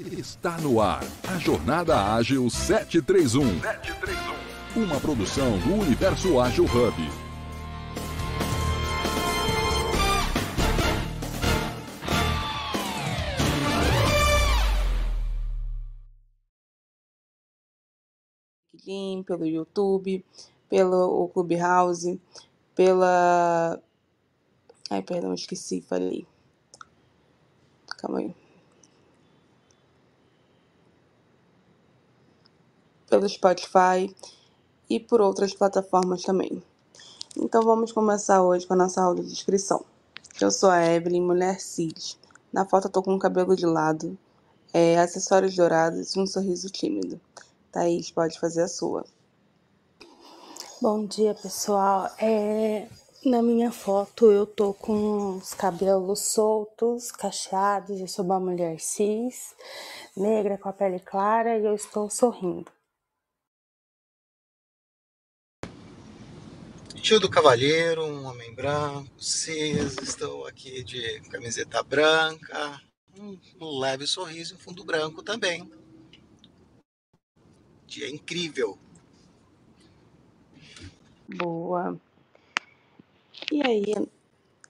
Está no ar a Jornada Ágil 731. 731. Uma produção do Universo Ágil Hub. pelo YouTube, pelo Clubhouse, pela. Ai, perdão, esqueci, falei. Calma aí. Pelo Spotify e por outras plataformas também. Então vamos começar hoje com a nossa aula de inscrição. Eu sou a Evelyn, mulher cis. Na foto eu tô com o cabelo de lado, é, acessórios dourados e um sorriso tímido. Thaís, pode fazer a sua. Bom dia, pessoal. É, na minha foto eu tô com os cabelos soltos, cacheados. Eu sou uma mulher cis, negra com a pele clara e eu estou sorrindo. Tio do Cavalheiro, um homem branco, cis, estou aqui de camiseta branca, um leve sorriso em fundo branco também dia incrível. Boa. E aí,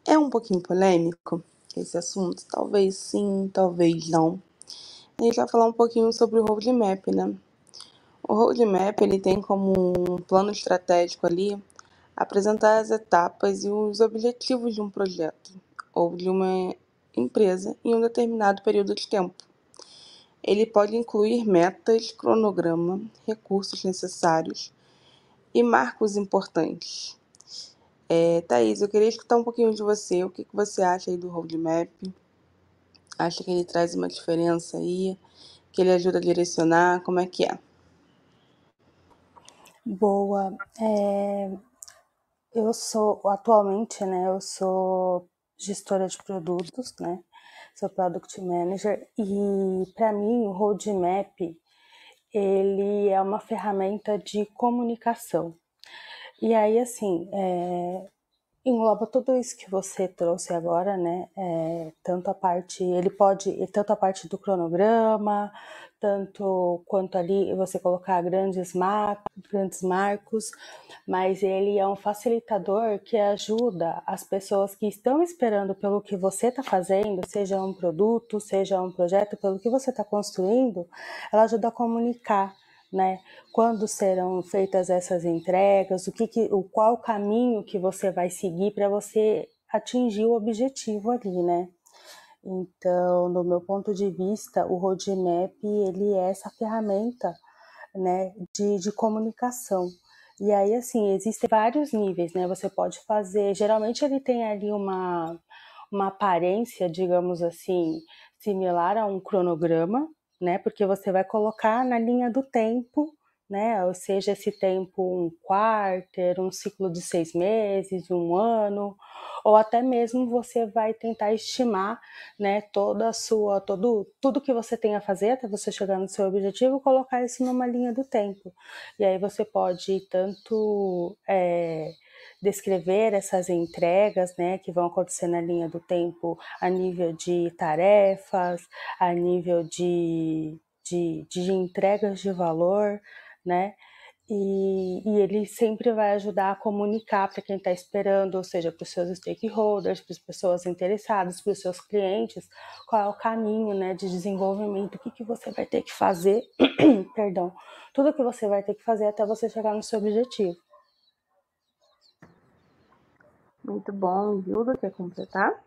é um pouquinho polêmico esse assunto? Talvez sim, talvez não. A gente vai falar um pouquinho sobre o roadmap, né? O roadmap ele tem como um plano estratégico ali apresentar as etapas e os objetivos de um projeto ou de uma empresa em um determinado período de tempo. Ele pode incluir metas, cronograma, recursos necessários e marcos importantes. É, Thaís, eu queria escutar um pouquinho de você. O que, que você acha aí do roadmap? Acha que ele traz uma diferença aí? Que ele ajuda a direcionar? Como é que é? Boa. É, eu sou, atualmente, né, eu sou gestora de produtos, né? sou Product Manager, e para mim o Roadmap ele é uma ferramenta de comunicação. E aí, assim, é, engloba tudo isso que você trouxe agora, né? É, tanto a parte, ele pode, tanto a parte do cronograma, tanto quanto ali você colocar grandes, mar, grandes marcos, mas ele é um facilitador que ajuda as pessoas que estão esperando pelo que você está fazendo, seja um produto, seja um projeto, pelo que você está construindo, ela ajuda a comunicar né? Quando serão feitas essas entregas, o que, que o qual caminho que você vai seguir para você atingir o objetivo ali, né? Então, do meu ponto de vista, o roadmap ele é essa ferramenta, né, de, de comunicação. E aí, assim, existem vários níveis, né? Você pode fazer. Geralmente ele tem ali uma, uma aparência, digamos assim, similar a um cronograma, né? Porque você vai colocar na linha do tempo, né? Ou seja, esse tempo um quarter, um ciclo de seis meses, um ano, ou até mesmo você vai tentar estimar, né? Toda a sua, todo, tudo que você tem a fazer até você chegar no seu objetivo, colocar isso numa linha do tempo. E aí você pode tanto é, descrever essas entregas, né, que vão acontecer na linha do tempo a nível de tarefas, a nível de, de, de entregas de valor, né, e, e, ele sempre vai ajudar a comunicar para quem está esperando, ou seja, para os seus stakeholders, para as pessoas interessadas, para os seus clientes, qual é o caminho né, de desenvolvimento, o que, que você vai ter que fazer, perdão, tudo que você vai ter que fazer até você chegar no seu objetivo. Muito bom. Gilda, quer completar?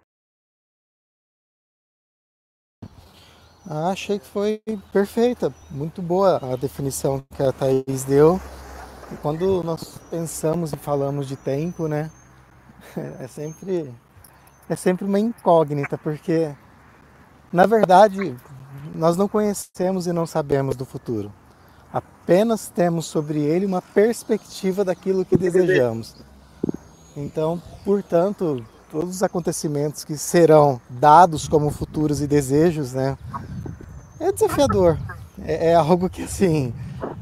Ah, achei que foi perfeita, muito boa a definição que a Thaís deu. E quando nós pensamos e falamos de tempo, né, é sempre é sempre uma incógnita, porque na verdade nós não conhecemos e não sabemos do futuro. Apenas temos sobre ele uma perspectiva daquilo que desejamos. Então, portanto, todos os acontecimentos que serão dados como futuros e desejos, né, é desafiador. É, é algo que assim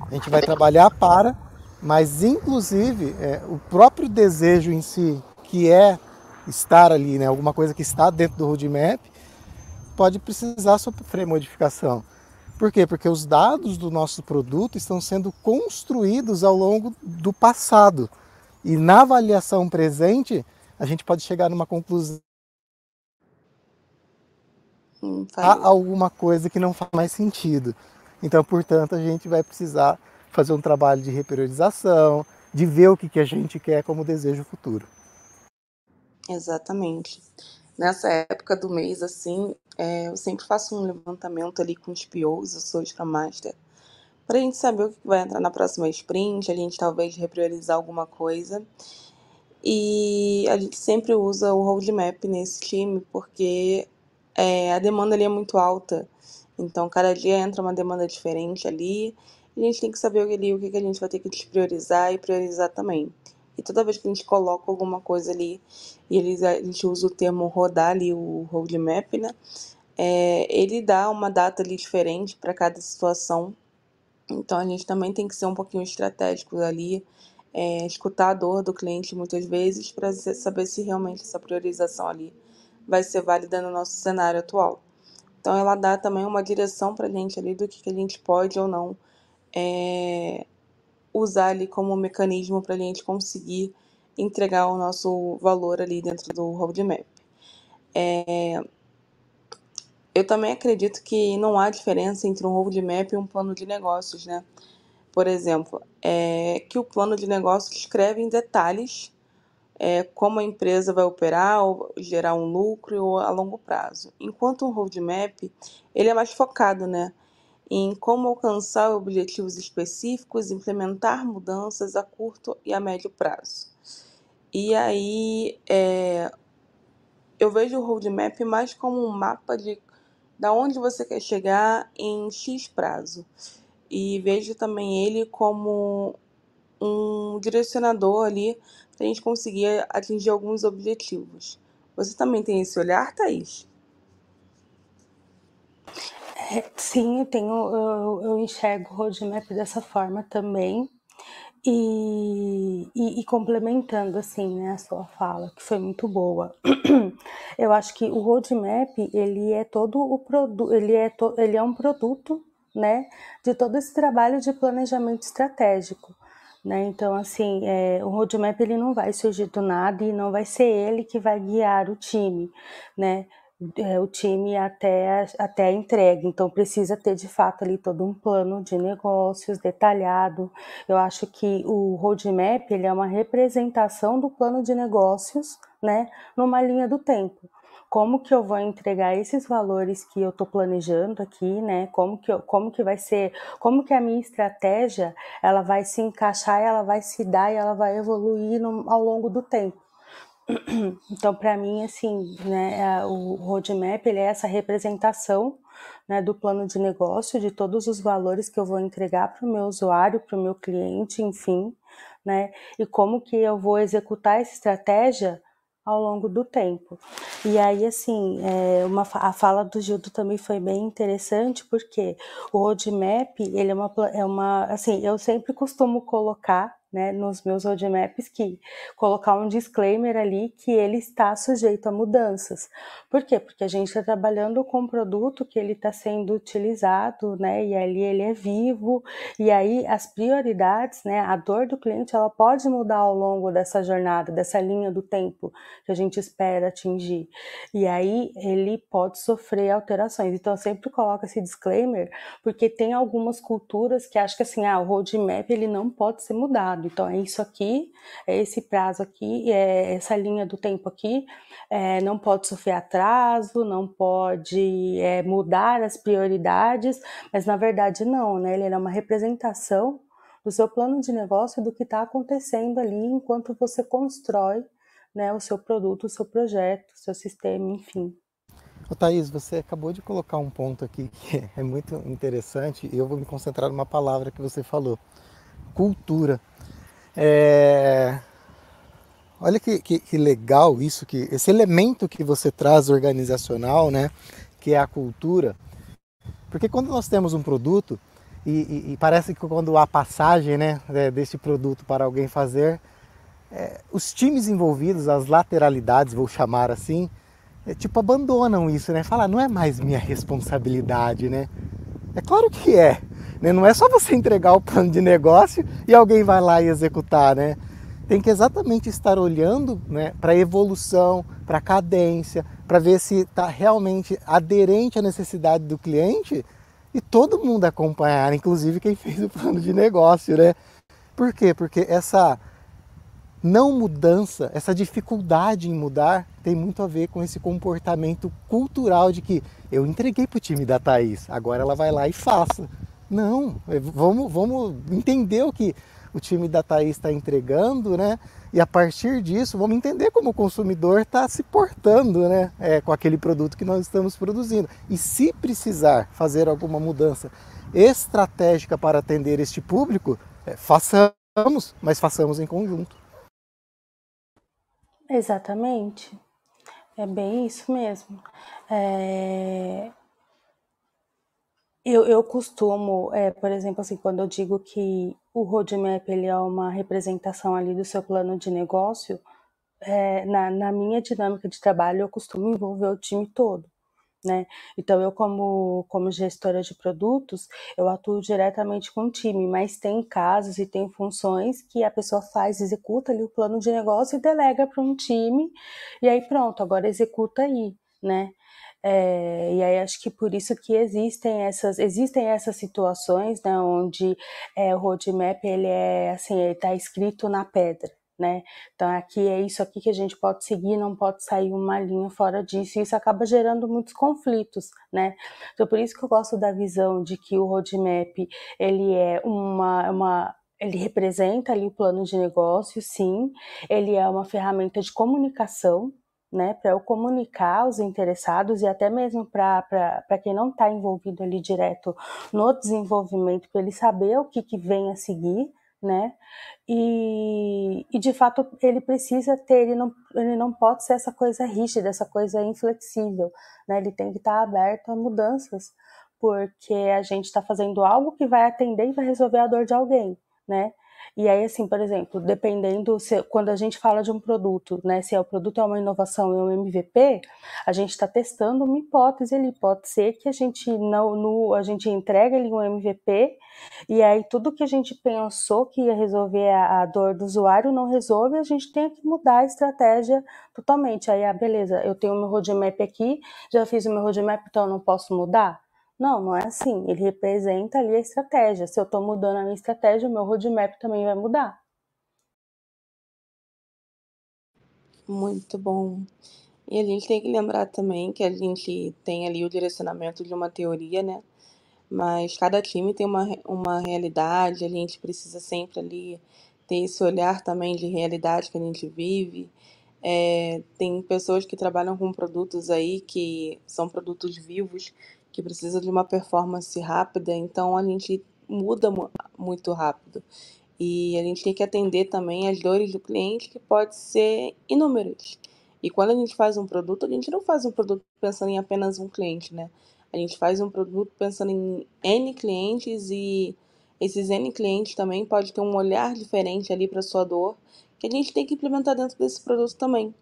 a gente vai trabalhar para, mas inclusive é, o próprio desejo em si, que é estar ali, né, alguma coisa que está dentro do roadmap, pode precisar sofrer modificação. Por quê? Porque os dados do nosso produto estão sendo construídos ao longo do passado. E na avaliação presente, a gente pode chegar numa conclusão. Hum, Há alguma coisa que não faz mais sentido. Então, portanto, a gente vai precisar fazer um trabalho de repriorização, de ver o que, que a gente quer como desejo futuro. Exatamente. Nessa época do mês, assim, é, eu sempre faço um levantamento ali com os POs, eu sou Scrum Master, para a gente saber o que vai entrar na próxima sprint, a gente talvez repriorizar alguma coisa. E a gente sempre usa o roadmap nesse time, porque é, a demanda ali é muito alta. Então, cada dia entra uma demanda diferente ali, e a gente tem que saber ali, o que, que a gente vai ter que despriorizar e priorizar também. E toda vez que a gente coloca alguma coisa ali, e eles, a gente usa o termo rodar ali, o roadmap, né? É, ele dá uma data ali diferente para cada situação. Então a gente também tem que ser um pouquinho estratégico ali, é, escutar a dor do cliente muitas vezes para saber se realmente essa priorização ali vai ser válida no nosso cenário atual. Então ela dá também uma direção para a gente ali do que, que a gente pode ou não é, usar ali como mecanismo para a gente conseguir entregar o nosso valor ali dentro do roadmap. É, eu também acredito que não há diferença entre um roadmap e um plano de negócios, né? Por exemplo, é, que o plano de negócios escreve em detalhes é, como a empresa vai operar, ou gerar um lucro a longo prazo. Enquanto um roadmap, ele é mais focado, né? em como alcançar objetivos específicos, implementar mudanças a curto e a médio prazo. E aí é, eu vejo o roadmap mais como um mapa de da onde você quer chegar em X prazo. E vejo também ele como um direcionador ali para a gente conseguir atingir alguns objetivos. Você também tem esse olhar, Thaís? É, sim, eu tenho, eu, eu enxergo o roadmap dessa forma também. E, e, e, complementando assim, né, a sua fala, que foi muito boa. Eu acho que o roadmap, ele é todo o produto, ele é to, ele é um produto, né, de todo esse trabalho de planejamento estratégico. Né? Então, assim, é, o roadmap ele não vai surgir do nada e não vai ser ele que vai guiar o time, né? É, o time até, até a entrega. Então, precisa ter de fato ali todo um plano de negócios detalhado. Eu acho que o roadmap ele é uma representação do plano de negócios, né, numa linha do tempo. Como que eu vou entregar esses valores que eu estou planejando aqui, né? Como que, eu, como que vai ser, como que a minha estratégia ela vai se encaixar, ela vai se dar e ela vai evoluir no, ao longo do tempo. Então, para mim, assim, né, o roadmap ele é essa representação né, do plano de negócio, de todos os valores que eu vou entregar para o meu usuário, para o meu cliente, enfim, né, e como que eu vou executar essa estratégia ao longo do tempo. E aí, assim, é uma, a fala do Gildo também foi bem interessante, porque o roadmap, ele é uma, é uma assim, eu sempre costumo colocar né, nos meus roadmaps que colocar um disclaimer ali que ele está sujeito a mudanças. Por quê? Porque a gente está trabalhando com um produto que ele está sendo utilizado, né, e ali ele é vivo, e aí as prioridades, né, a dor do cliente, ela pode mudar ao longo dessa jornada, dessa linha do tempo que a gente espera atingir. E aí ele pode sofrer alterações. Então eu sempre coloco esse disclaimer, porque tem algumas culturas que acham que assim, ah, o roadmap ele não pode ser mudado então é isso aqui, é esse prazo aqui, é essa linha do tempo aqui, é, não pode sofrer atraso, não pode é, mudar as prioridades, mas na verdade não, né? Ele é uma representação do seu plano de negócio do que está acontecendo ali enquanto você constrói né, o seu produto, o seu projeto, o seu sistema, enfim. Ô Thaís, você acabou de colocar um ponto aqui que é muito interessante e eu vou me concentrar numa palavra que você falou: cultura. É... Olha que, que, que, legal isso, que esse elemento que você traz organizacional, né, que é a cultura. Porque quando nós temos um produto, e, e, e parece que quando há passagem né, desse produto para alguém fazer, é, os times envolvidos, as lateralidades, vou chamar assim, é, tipo abandonam isso, né? Fala, não é mais minha responsabilidade, né? É claro que é. Né? Não é só você entregar o plano de negócio e alguém vai lá e executar, né? Tem que exatamente estar olhando né, para a evolução, para a cadência, para ver se está realmente aderente à necessidade do cliente e todo mundo acompanhar, inclusive quem fez o plano de negócio, né? Por quê? Porque essa não mudança, essa dificuldade em mudar tem muito a ver com esse comportamento cultural de que eu entreguei para o time da Thaís, agora ela vai lá e faça. Não, é, vamos, vamos entender o que o time da Thaís está entregando, né? E a partir disso, vamos entender como o consumidor está se portando né? É, com aquele produto que nós estamos produzindo. E se precisar fazer alguma mudança estratégica para atender este público, é, façamos, mas façamos em conjunto. Exatamente. É bem isso mesmo. É... Eu, eu costumo, é, por exemplo, assim, quando eu digo que o roadmap ele é uma representação ali do seu plano de negócio, é, na, na minha dinâmica de trabalho eu costumo envolver o time todo né? Então eu como como gestora de produtos, eu atuo diretamente com o time, mas tem casos e tem funções que a pessoa faz, executa ali o plano de negócio e delega para um time, e aí pronto, agora executa aí, né? É, e aí acho que por isso que existem essas existem essas situações né, onde é, o roadmap ele é assim ele está escrito na pedra né? Então aqui é isso aqui que a gente pode seguir, não pode sair uma linha fora disso, e isso acaba gerando muitos conflitos, né? Então por isso que eu gosto da visão de que o roadmap ele é uma, uma ele representa ali o plano de negócio, sim, ele é uma ferramenta de comunicação, né, para eu comunicar os interessados e até mesmo para quem não está envolvido ali direto no desenvolvimento, para ele saber o que, que vem a seguir, né? E, e de fato ele precisa ter, ele não, ele não pode ser essa coisa rígida, essa coisa inflexível, né? Ele tem que estar aberto a mudanças, porque a gente está fazendo algo que vai atender e vai resolver a dor de alguém, né? E aí, assim, por exemplo, dependendo, se, quando a gente fala de um produto, né, se é o produto é uma inovação e um MVP, a gente está testando uma hipótese ali. Pode ser que a gente não, no, a gente entregue ali um MVP e aí tudo que a gente pensou que ia resolver a, a dor do usuário não resolve, a gente tem que mudar a estratégia totalmente. Aí, ah, beleza, eu tenho meu roadmap aqui, já fiz o meu roadmap, então eu não posso mudar? Não, não é assim. Ele representa ali a estratégia. Se eu estou mudando a minha estratégia, o meu roadmap também vai mudar. Muito bom. E a gente tem que lembrar também que a gente tem ali o direcionamento de uma teoria, né? Mas cada time tem uma, uma realidade, a gente precisa sempre ali ter esse olhar também de realidade que a gente vive. É, tem pessoas que trabalham com produtos aí que são produtos vivos que precisa de uma performance rápida, então a gente muda muito rápido. E a gente tem que atender também as dores do cliente, que pode ser inúmeras. E quando a gente faz um produto, a gente não faz um produto pensando em apenas um cliente, né? A gente faz um produto pensando em N clientes e esses N clientes também pode ter um olhar diferente ali para sua dor, que a gente tem que implementar dentro desse produto também.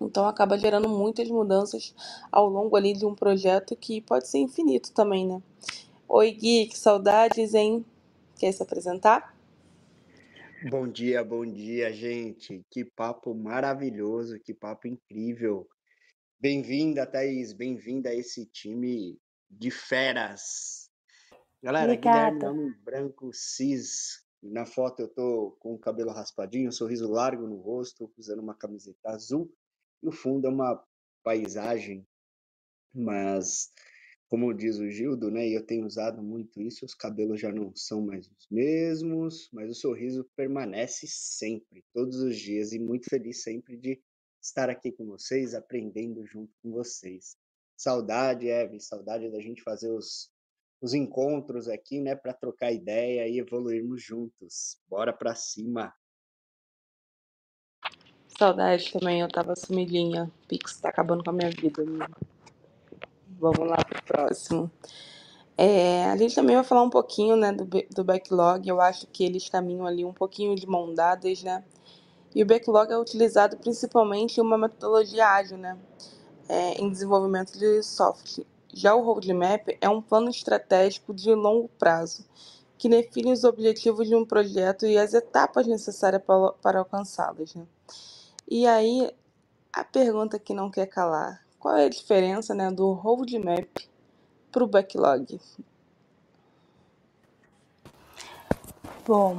Então acaba gerando muitas mudanças ao longo ali de um projeto que pode ser infinito também, né? Oi, Gui, que saudades, hein? Quer se apresentar? Bom dia, bom dia, gente. Que papo maravilhoso, que papo incrível. Bem-vinda, Thaís, bem-vinda a esse time de feras. Galera, Obrigada. Guilherme Homem Branco Cis. Na foto eu tô com o cabelo raspadinho, um sorriso largo no rosto, usando uma camiseta azul e o fundo é uma paisagem, mas como diz o Gildo, né, e eu tenho usado muito isso, os cabelos já não são mais os mesmos, mas o sorriso permanece sempre, todos os dias, e muito feliz sempre de estar aqui com vocês, aprendendo junto com vocês. Saudade, Eve, saudade da gente fazer os, os encontros aqui, né, para trocar ideia e evoluirmos juntos. Bora para cima! Saudade também, eu tava sumidinha. Pix tá acabando com a minha vida. Vamos lá pro próximo. É, a gente também vai falar um pouquinho né, do, do backlog. Eu acho que eles caminham ali um pouquinho de mão dadas, né? E o backlog é utilizado principalmente em uma metodologia ágil, né? É, em desenvolvimento de software, Já o roadmap é um plano estratégico de longo prazo, que define os objetivos de um projeto e as etapas necessárias para, para alcançá-los. Né? E aí, a pergunta que não quer calar: qual é a diferença né, do roadmap para o backlog? Bom,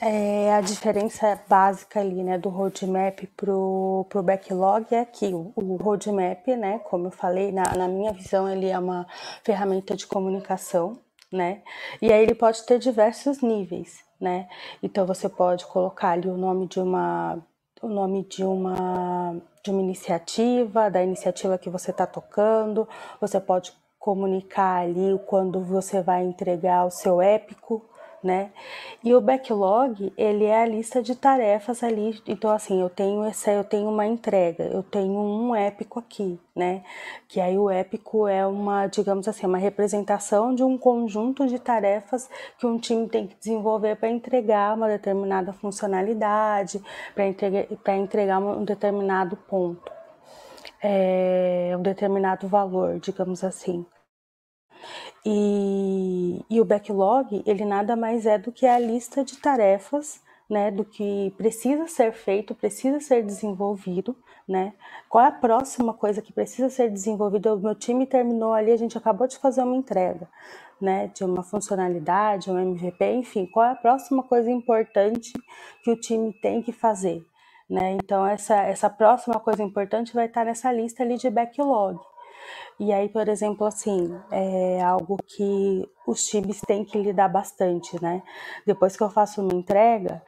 é, a diferença básica ali, né, do roadmap pro, pro backlog é que o, o roadmap, né, como eu falei, na, na minha visão, ele é uma ferramenta de comunicação, né, e aí ele pode ter diversos níveis, né, então você pode colocar ali o nome de uma, o nome de uma, de uma iniciativa, da iniciativa que você está tocando, você pode comunicar ali quando você vai entregar o seu épico, né? E o backlog, ele é a lista de tarefas ali. Então, assim, eu tenho essa, eu tenho uma entrega, eu tenho um épico aqui, né? Que aí o épico é uma, digamos assim, uma representação de um conjunto de tarefas que um time tem que desenvolver para entregar uma determinada funcionalidade, para entregar, entregar um determinado ponto. É, um determinado valor, digamos assim. E, e o backlog, ele nada mais é do que a lista de tarefas né, do que precisa ser feito, precisa ser desenvolvido, né? Qual é a próxima coisa que precisa ser desenvolvida? O meu time terminou ali, a gente acabou de fazer uma entrega, né, de uma funcionalidade, um MVP, enfim, qual é a próxima coisa importante que o time tem que fazer, né? Então essa essa próxima coisa importante vai estar nessa lista ali de backlog. E aí, por exemplo, assim, é algo que os times têm que lidar bastante, né? Depois que eu faço uma entrega,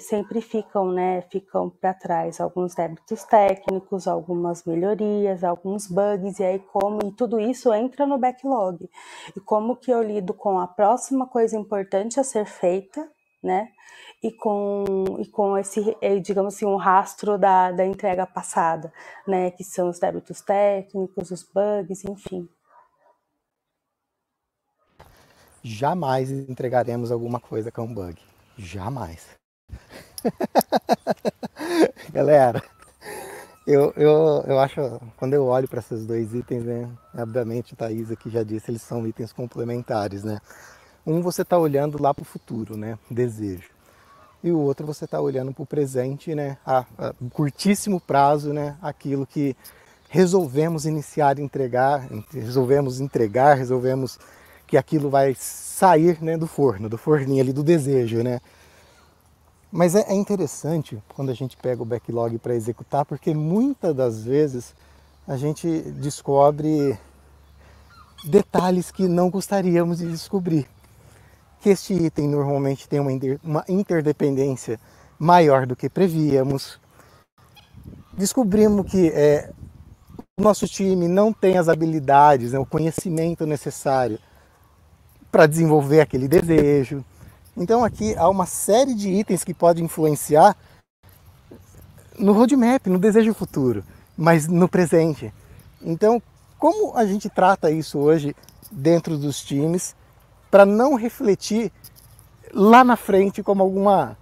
sempre ficam, né, ficam para trás alguns débitos técnicos, algumas melhorias, alguns bugs, e aí como e tudo isso entra no backlog. E como que eu lido com a próxima coisa importante a ser feita, né? E com, e com esse, eh, digamos assim, um rastro da, da entrega passada, né, que são os débitos técnicos, os bugs, enfim. Jamais entregaremos alguma coisa com um bug. Jamais. Galera, eu, eu, eu acho, quando eu olho para esses dois itens, né, obviamente, Thaís aqui já disse, eles são itens complementares, né? Um você está olhando lá para o futuro, né? Desejo e o outro você está olhando para o presente, né, a, a, curtíssimo prazo, né, aquilo que resolvemos iniciar, entregar, resolvemos entregar, resolvemos que aquilo vai sair, né, do forno, do forninho ali do desejo, né. Mas é, é interessante quando a gente pega o backlog para executar, porque muitas das vezes a gente descobre detalhes que não gostaríamos de descobrir que este item normalmente tem uma, interdependência maior do que prevíamos. Descobrimos que é, o nosso time não tem as habilidades, né, o conhecimento necessário para desenvolver aquele desejo. Então aqui há uma série de itens que podem influenciar no roadmap, no desejo futuro, mas no presente. Então, como a gente trata isso hoje dentro dos times para não refletir lá na frente como alguma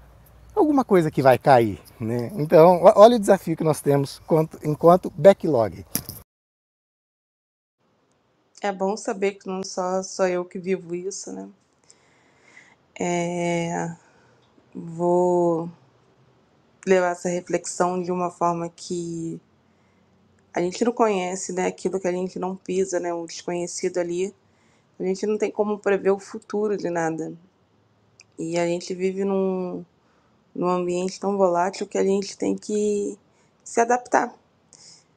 alguma coisa que vai cair, né? Então, olha o desafio que nós temos enquanto, enquanto backlog. É bom saber que não só sou eu que vivo isso, né? É... Vou levar essa reflexão de uma forma que a gente não conhece, né? Aquilo que a gente não pisa, né? O desconhecido ali a gente não tem como prever o futuro de nada. E a gente vive num, num ambiente tão volátil que a gente tem que se adaptar.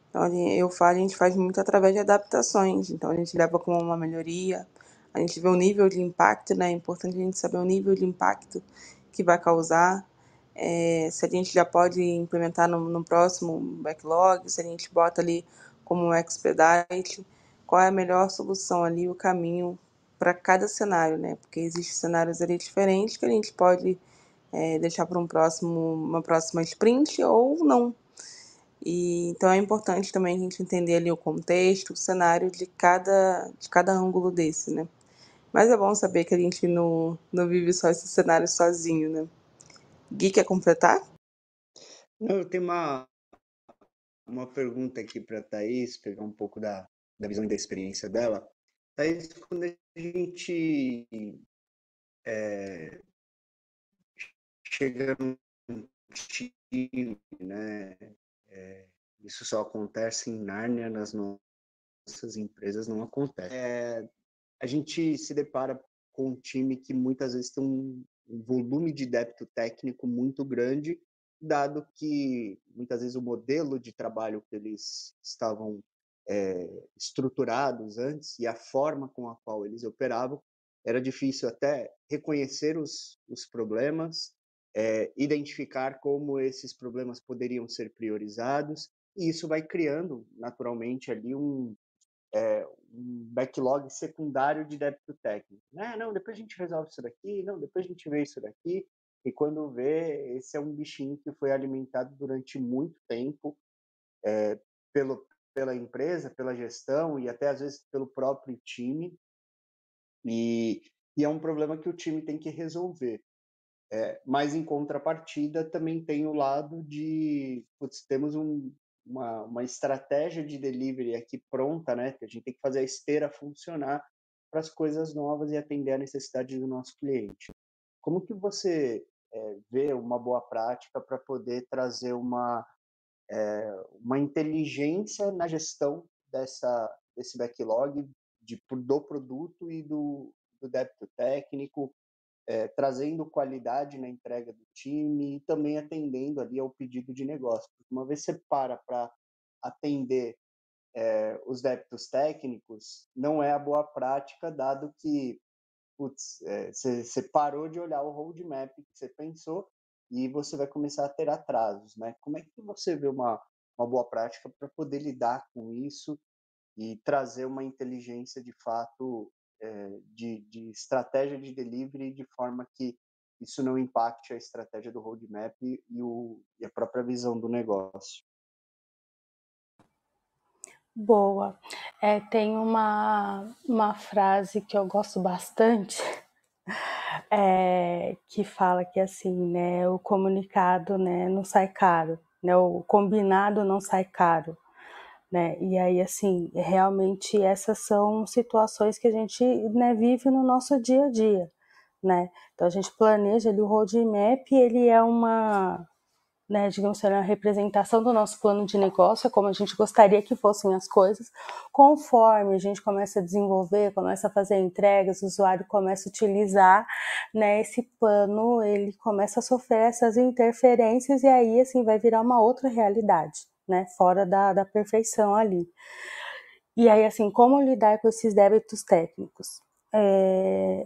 Então, eu falo, a gente faz muito através de adaptações. Então, a gente leva como uma melhoria, a gente vê o nível de impacto, né? É importante a gente saber o nível de impacto que vai causar. É, se a gente já pode implementar no, no próximo backlog, se a gente bota ali como um expedite qual é a melhor solução ali, o caminho para cada cenário, né? Porque existem cenários ali diferentes que a gente pode é, deixar para um próximo, uma próxima sprint ou não. E, então é importante também a gente entender ali o contexto, o cenário de cada, de cada ângulo desse, né? Mas é bom saber que a gente não, não vive só esse cenário sozinho, né? Gui, quer completar? Não, eu tenho uma, uma pergunta aqui para a Thaís, pegar um pouco da, da visão e da experiência dela. Thaís, quando a gente é, chega num time, né, é, isso só acontece em Nárnia, nas nossas empresas não acontece. É, a gente se depara com um time que muitas vezes tem um volume de débito técnico muito grande, dado que muitas vezes o modelo de trabalho que eles estavam é, estruturados antes e a forma com a qual eles operavam era difícil até reconhecer os, os problemas, é, identificar como esses problemas poderiam ser priorizados e isso vai criando naturalmente ali um, é, um backlog secundário de débito técnico. Né? Não, depois a gente resolve isso daqui, não, depois a gente vê isso daqui. E quando vê, esse é um bichinho que foi alimentado durante muito tempo é, pelo, pela empresa, pela gestão e até às vezes pelo próprio time. E, e é um problema que o time tem que resolver. É, mas em contrapartida também tem o lado de putz, temos um, uma, uma estratégia de delivery aqui pronta, né? Que a gente tem que fazer a esteira funcionar para as coisas novas e atender a necessidade do nosso cliente. Como que você é, vê uma boa prática para poder trazer uma, é, uma inteligência na gestão dessa, desse backlog de, do produto e do, do débito técnico, é, trazendo qualidade na entrega do time e também atendendo ali ao pedido de negócio. Uma vez você para para atender é, os débitos técnicos, não é a boa prática, dado que é, você, você parou de olhar o roadmap que você pensou e você vai começar a ter atrasos, né? Como é que você vê uma, uma boa prática para poder lidar com isso e trazer uma inteligência de fato é, de, de estratégia de delivery de forma que isso não impacte a estratégia do roadmap e, o, e a própria visão do negócio. Boa. É, tem uma, uma frase que eu gosto bastante, é, que fala que assim, né, o comunicado né, não sai caro, né, o combinado não sai caro né? E aí, assim, realmente essas são situações que a gente né, vive no nosso dia a dia, né? Então a gente planeja ali o roadmap, ele é uma, né, digamos assim, uma representação do nosso plano de negócio, como a gente gostaria que fossem as coisas, conforme a gente começa a desenvolver, começa a fazer entregas, o usuário começa a utilizar, né, esse plano, ele começa a sofrer essas interferências e aí, assim, vai virar uma outra realidade né, fora da, da perfeição ali. E aí, assim, como lidar com esses débitos técnicos? É,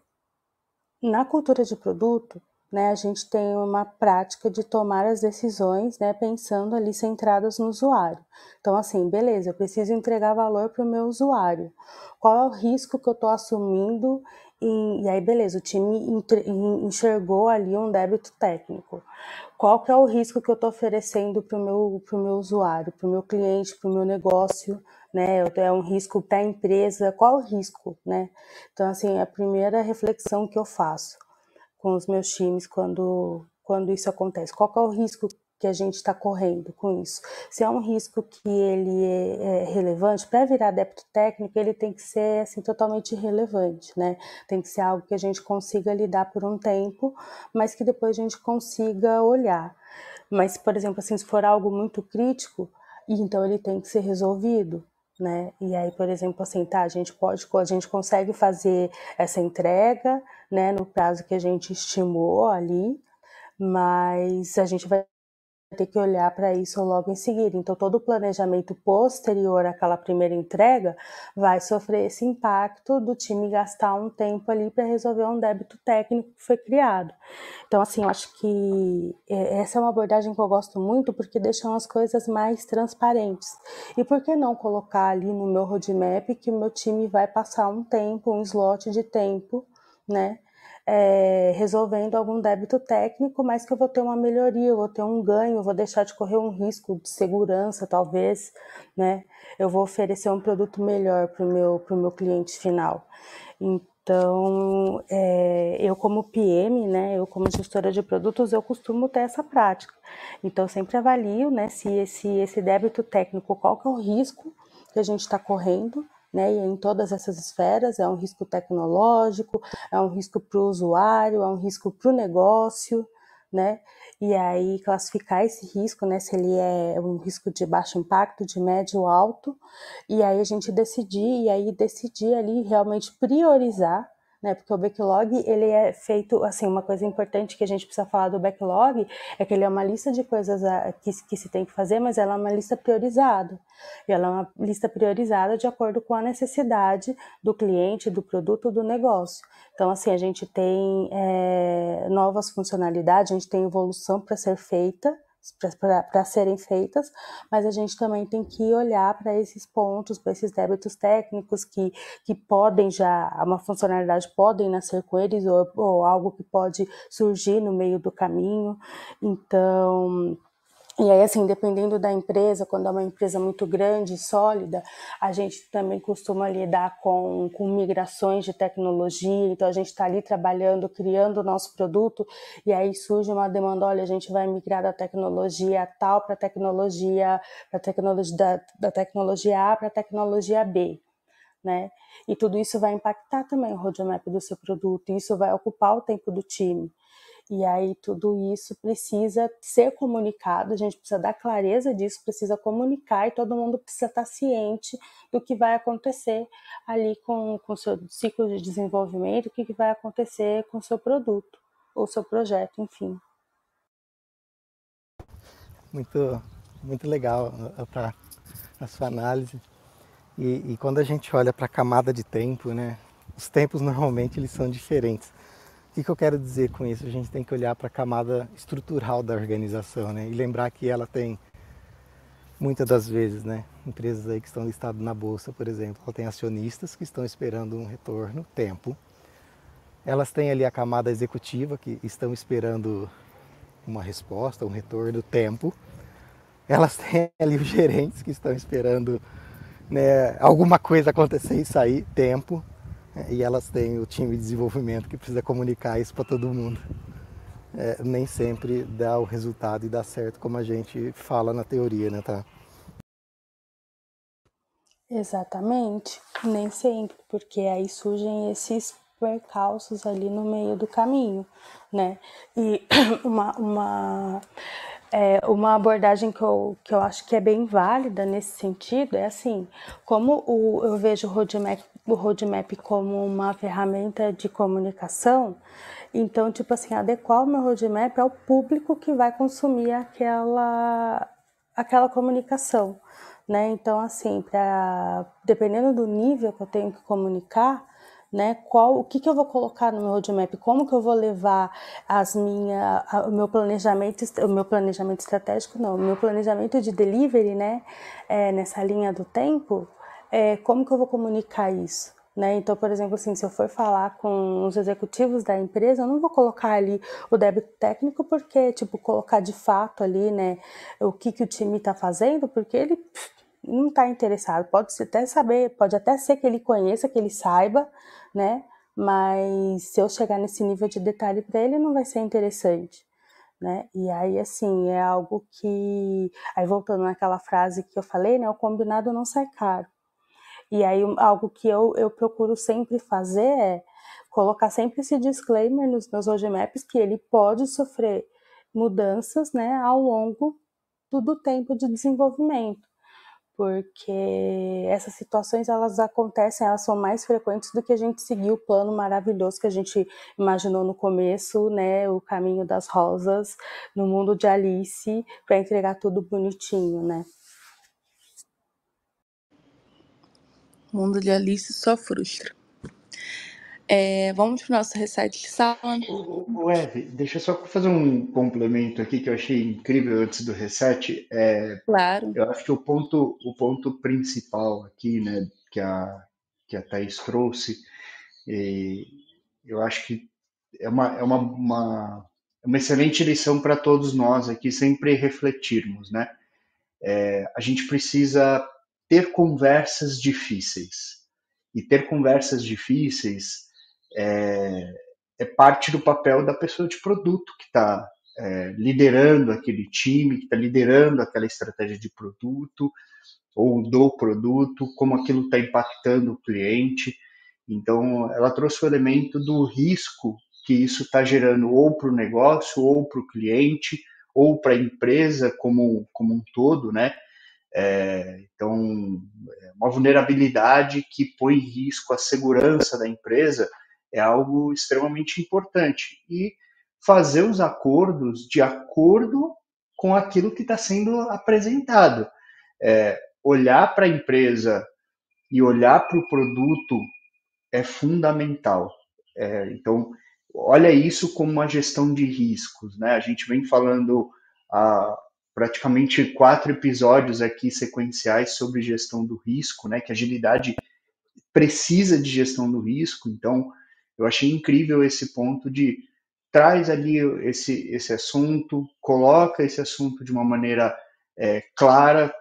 na cultura de produto, né, a gente tem uma prática de tomar as decisões, né, pensando ali centradas no usuário. Então, assim, beleza, eu preciso entregar valor para o meu usuário. Qual é o risco que eu estou assumindo? E, e, aí, beleza, o time enxergou ali um débito técnico qual que é o risco que eu estou oferecendo para o meu, meu usuário, para o meu cliente, para o meu negócio, né? É um risco para a empresa, qual o risco, né? Então, assim, é a primeira reflexão que eu faço com os meus times quando, quando isso acontece. Qual é o risco que a gente está correndo com isso. Se é um risco que ele é, é relevante, para virar adepto técnico, ele tem que ser assim, totalmente relevante, né? Tem que ser algo que a gente consiga lidar por um tempo, mas que depois a gente consiga olhar. Mas, por exemplo, assim, se for algo muito crítico, então ele tem que ser resolvido, né? E aí, por exemplo, assim, tá, a gente pode, a gente consegue fazer essa entrega, né, no prazo que a gente estimou ali, mas a gente vai ter que olhar para isso logo em seguida. Então, todo o planejamento posterior àquela primeira entrega vai sofrer esse impacto do time gastar um tempo ali para resolver um débito técnico que foi criado. Então, assim, eu acho que é, essa é uma abordagem que eu gosto muito porque deixam as coisas mais transparentes. E por que não colocar ali no meu roadmap que o meu time vai passar um tempo, um slot de tempo, né? é, resolvendo algum débito técnico, mas que eu vou ter uma melhoria, eu vou ter um ganho, eu vou deixar de correr um risco de segurança, talvez, né? Eu vou oferecer um produto melhor para o meu, meu cliente final. Então, é, eu como PM, né, eu como gestora de produtos, eu costumo ter essa prática. Então, sempre avalio, né, se esse, esse débito técnico, qual que é o risco que a gente está correndo, né? E em todas essas esferas é um risco tecnológico, é um risco para o usuário, é um risco para o negócio, né? E aí classificar esse risco, né? Se ele é um risco de baixo impacto, de médio ou alto, e aí a gente decidir, e aí decidir ali realmente priorizar né? Porque o backlog, ele é feito, assim, uma coisa importante que a gente precisa falar do backlog é que ele é uma lista de coisas a, que, que se tem que fazer, mas ela é uma lista priorizada. E ela é uma lista priorizada de acordo com a necessidade do cliente, do produto, do negócio. Então, assim, a gente tem é, novas funcionalidades, a gente tem evolução para ser feita, para serem feitas, mas a gente também tem que olhar para esses pontos, para esses débitos técnicos que, que podem já, uma funcionalidade podem nascer com eles, ou, ou algo que pode surgir no meio do caminho. Então, e aí, assim, dependendo da empresa, quando é uma empresa muito grande sólida, a gente também costuma lidar com, com migrações de tecnologia, então a gente está ali trabalhando, criando o nosso produto, e aí surge uma demanda, olha, a gente vai migrar da tecnologia tal para tecnologia, para tecnologia da, da tecnologia A para tecnologia B. Né? E tudo isso vai impactar também o roadmap do seu produto, e isso vai ocupar o tempo do time. E aí tudo isso precisa ser comunicado, a gente precisa dar clareza disso, precisa comunicar e todo mundo precisa estar ciente do que vai acontecer ali com o seu ciclo de desenvolvimento, o que, que vai acontecer com o seu produto ou seu projeto, enfim. Muito, muito legal a sua análise. E, e quando a gente olha para a camada de tempo, né, os tempos normalmente eles são diferentes que, que eu quero dizer com isso? A gente tem que olhar para a camada estrutural da organização né? e lembrar que ela tem, muitas das vezes, né? empresas aí que estão listadas na bolsa, por exemplo, ela tem acionistas que estão esperando um retorno, tempo. Elas têm ali a camada executiva que estão esperando uma resposta, um retorno, tempo. Elas têm ali os gerentes que estão esperando né, alguma coisa acontecer e sair, tempo. E elas têm o time de desenvolvimento que precisa comunicar isso para todo mundo. É, nem sempre dá o resultado e dá certo como a gente fala na teoria, né, tá? Exatamente, nem sempre, porque aí surgem esses percalços ali no meio do caminho, né? E uma, uma é, uma abordagem que eu, que eu acho que é bem válida nesse sentido é assim, como o, eu vejo o roadmap, o roadmap como uma ferramenta de comunicação, então, tipo assim, adequar o meu roadmap ao público que vai consumir aquela, aquela comunicação, né? Então, assim, pra, dependendo do nível que eu tenho que comunicar, né? Qual, o que, que eu vou colocar no meu roadmap? Como que eu vou levar as minha, o meu planejamento, o meu planejamento estratégico, não, o meu planejamento de delivery, né? É, nessa linha do tempo, é, como que eu vou comunicar isso? Né? Então, por exemplo, assim, se eu for falar com os executivos da empresa, eu não vou colocar ali o débito técnico, porque, tipo, colocar de fato ali, né, o que, que o time está fazendo, porque ele não está interessado. Pode até saber, pode até ser que ele conheça, que ele saiba, né? Mas se eu chegar nesse nível de detalhe para ele, não vai ser interessante, né? E aí, assim, é algo que. Aí, voltando naquela frase que eu falei, né? O combinado não sai caro. E aí, algo que eu, eu procuro sempre fazer é colocar sempre esse disclaimer nos meus roadmaps que ele pode sofrer mudanças, né, ao longo do, do tempo de desenvolvimento porque essas situações elas acontecem, elas são mais frequentes do que a gente seguir o plano maravilhoso que a gente imaginou no começo, né, o caminho das rosas no mundo de Alice para entregar tudo bonitinho, né? Mundo de Alice só frustra. É, vamos para o nosso reset de sala. O, Eve, deixa eu só fazer um complemento aqui que eu achei incrível antes do reset. É, claro. Eu acho que o ponto, o ponto principal aqui, né, que a, que a Thaís trouxe, eu acho que é uma, é uma, uma, uma excelente lição para todos nós aqui sempre refletirmos, né? É, a gente precisa ter conversas difíceis. E ter conversas difíceis é, é parte do papel da pessoa de produto que está é, liderando aquele time, que está liderando aquela estratégia de produto, ou do produto, como aquilo está impactando o cliente. Então, ela trouxe o elemento do risco que isso está gerando ou para o negócio, ou para o cliente, ou para a empresa como, como um todo, né? É, então, é uma vulnerabilidade que põe em risco a segurança da empresa é algo extremamente importante. E fazer os acordos de acordo com aquilo que está sendo apresentado. É, olhar para a empresa e olhar para o produto é fundamental. É, então, olha isso como uma gestão de riscos. Né? A gente vem falando há praticamente quatro episódios aqui sequenciais sobre gestão do risco, né? que agilidade precisa de gestão do risco. Então, eu achei incrível esse ponto de traz ali esse, esse assunto, coloca esse assunto de uma maneira é, clara,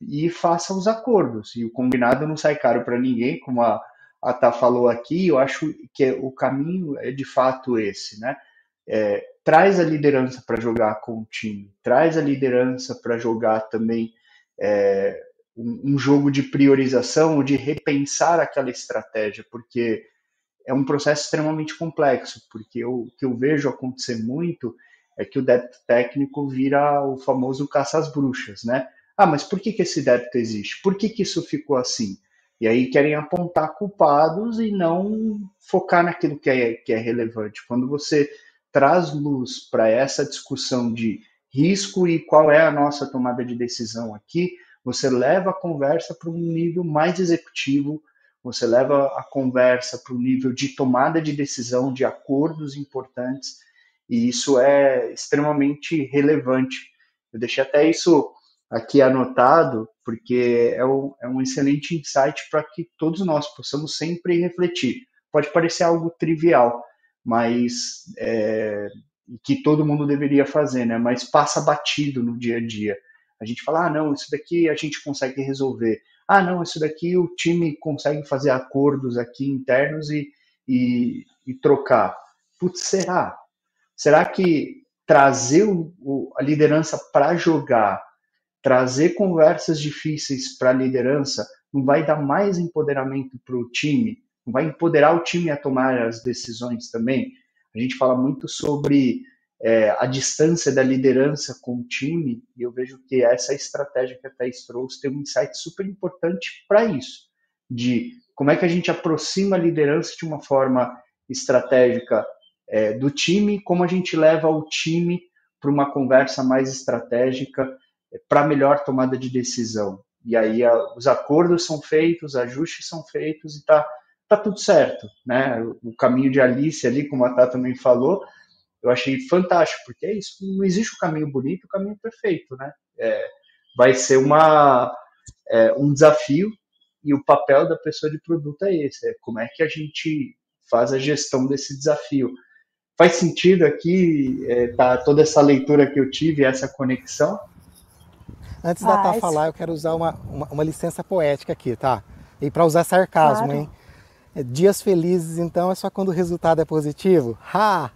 e faça os acordos. E o combinado não sai caro para ninguém, como a, a Tá falou aqui, eu acho que o caminho é de fato esse, né? É, traz a liderança para jogar com o time, traz a liderança para jogar também é, um, um, jogo de priorização, de repensar aquela estratégia, porque é um processo extremamente complexo, porque eu, o que eu vejo acontecer muito é que o débito técnico vira o famoso caça às bruxas, né? Ah, mas por que, que esse débito existe? Por que, que isso ficou assim? E aí querem apontar culpados e não focar naquilo que é, que é relevante. Quando você traz luz para essa discussão de risco e qual é a nossa tomada de decisão aqui, você leva a conversa para um nível mais executivo, você leva a conversa para um nível de tomada de decisão, de acordos importantes, e isso é extremamente relevante. Eu deixei até isso aqui anotado, porque é um, é um excelente insight para que todos nós possamos sempre refletir. Pode parecer algo trivial, mas é, que todo mundo deveria fazer, né? Mas passa batido no dia a dia. A gente fala, ah, não, isso daqui a gente consegue resolver. Ah, não, isso daqui o time consegue fazer acordos aqui internos e, e, e trocar. Putz, será? Será que trazer o, o, a liderança para jogar trazer conversas difíceis para a liderança não vai dar mais empoderamento para o time, vai empoderar o time a tomar as decisões também. A gente fala muito sobre é, a distância da liderança com o time, e eu vejo que essa estratégia que a Thais trouxe tem um insight super importante para isso, de como é que a gente aproxima a liderança de uma forma estratégica é, do time, como a gente leva o time para uma conversa mais estratégica para melhor tomada de decisão. E aí a, os acordos são feitos, ajustes são feitos e tá, tá tudo certo, né? O caminho de Alice ali, como a Tata também falou, eu achei fantástico, porque é isso, não existe o caminho bonito, o caminho perfeito, né? É, vai ser uma, é, um desafio e o papel da pessoa de produto é esse, é como é que a gente faz a gestão desse desafio. Faz sentido aqui, é, tá, toda essa leitura que eu tive, essa conexão? Antes da Tá falar, eu quero usar uma, uma, uma licença poética aqui, tá? E para usar sarcasmo, claro. hein? É, dias felizes, então, é só quando o resultado é positivo? Ha!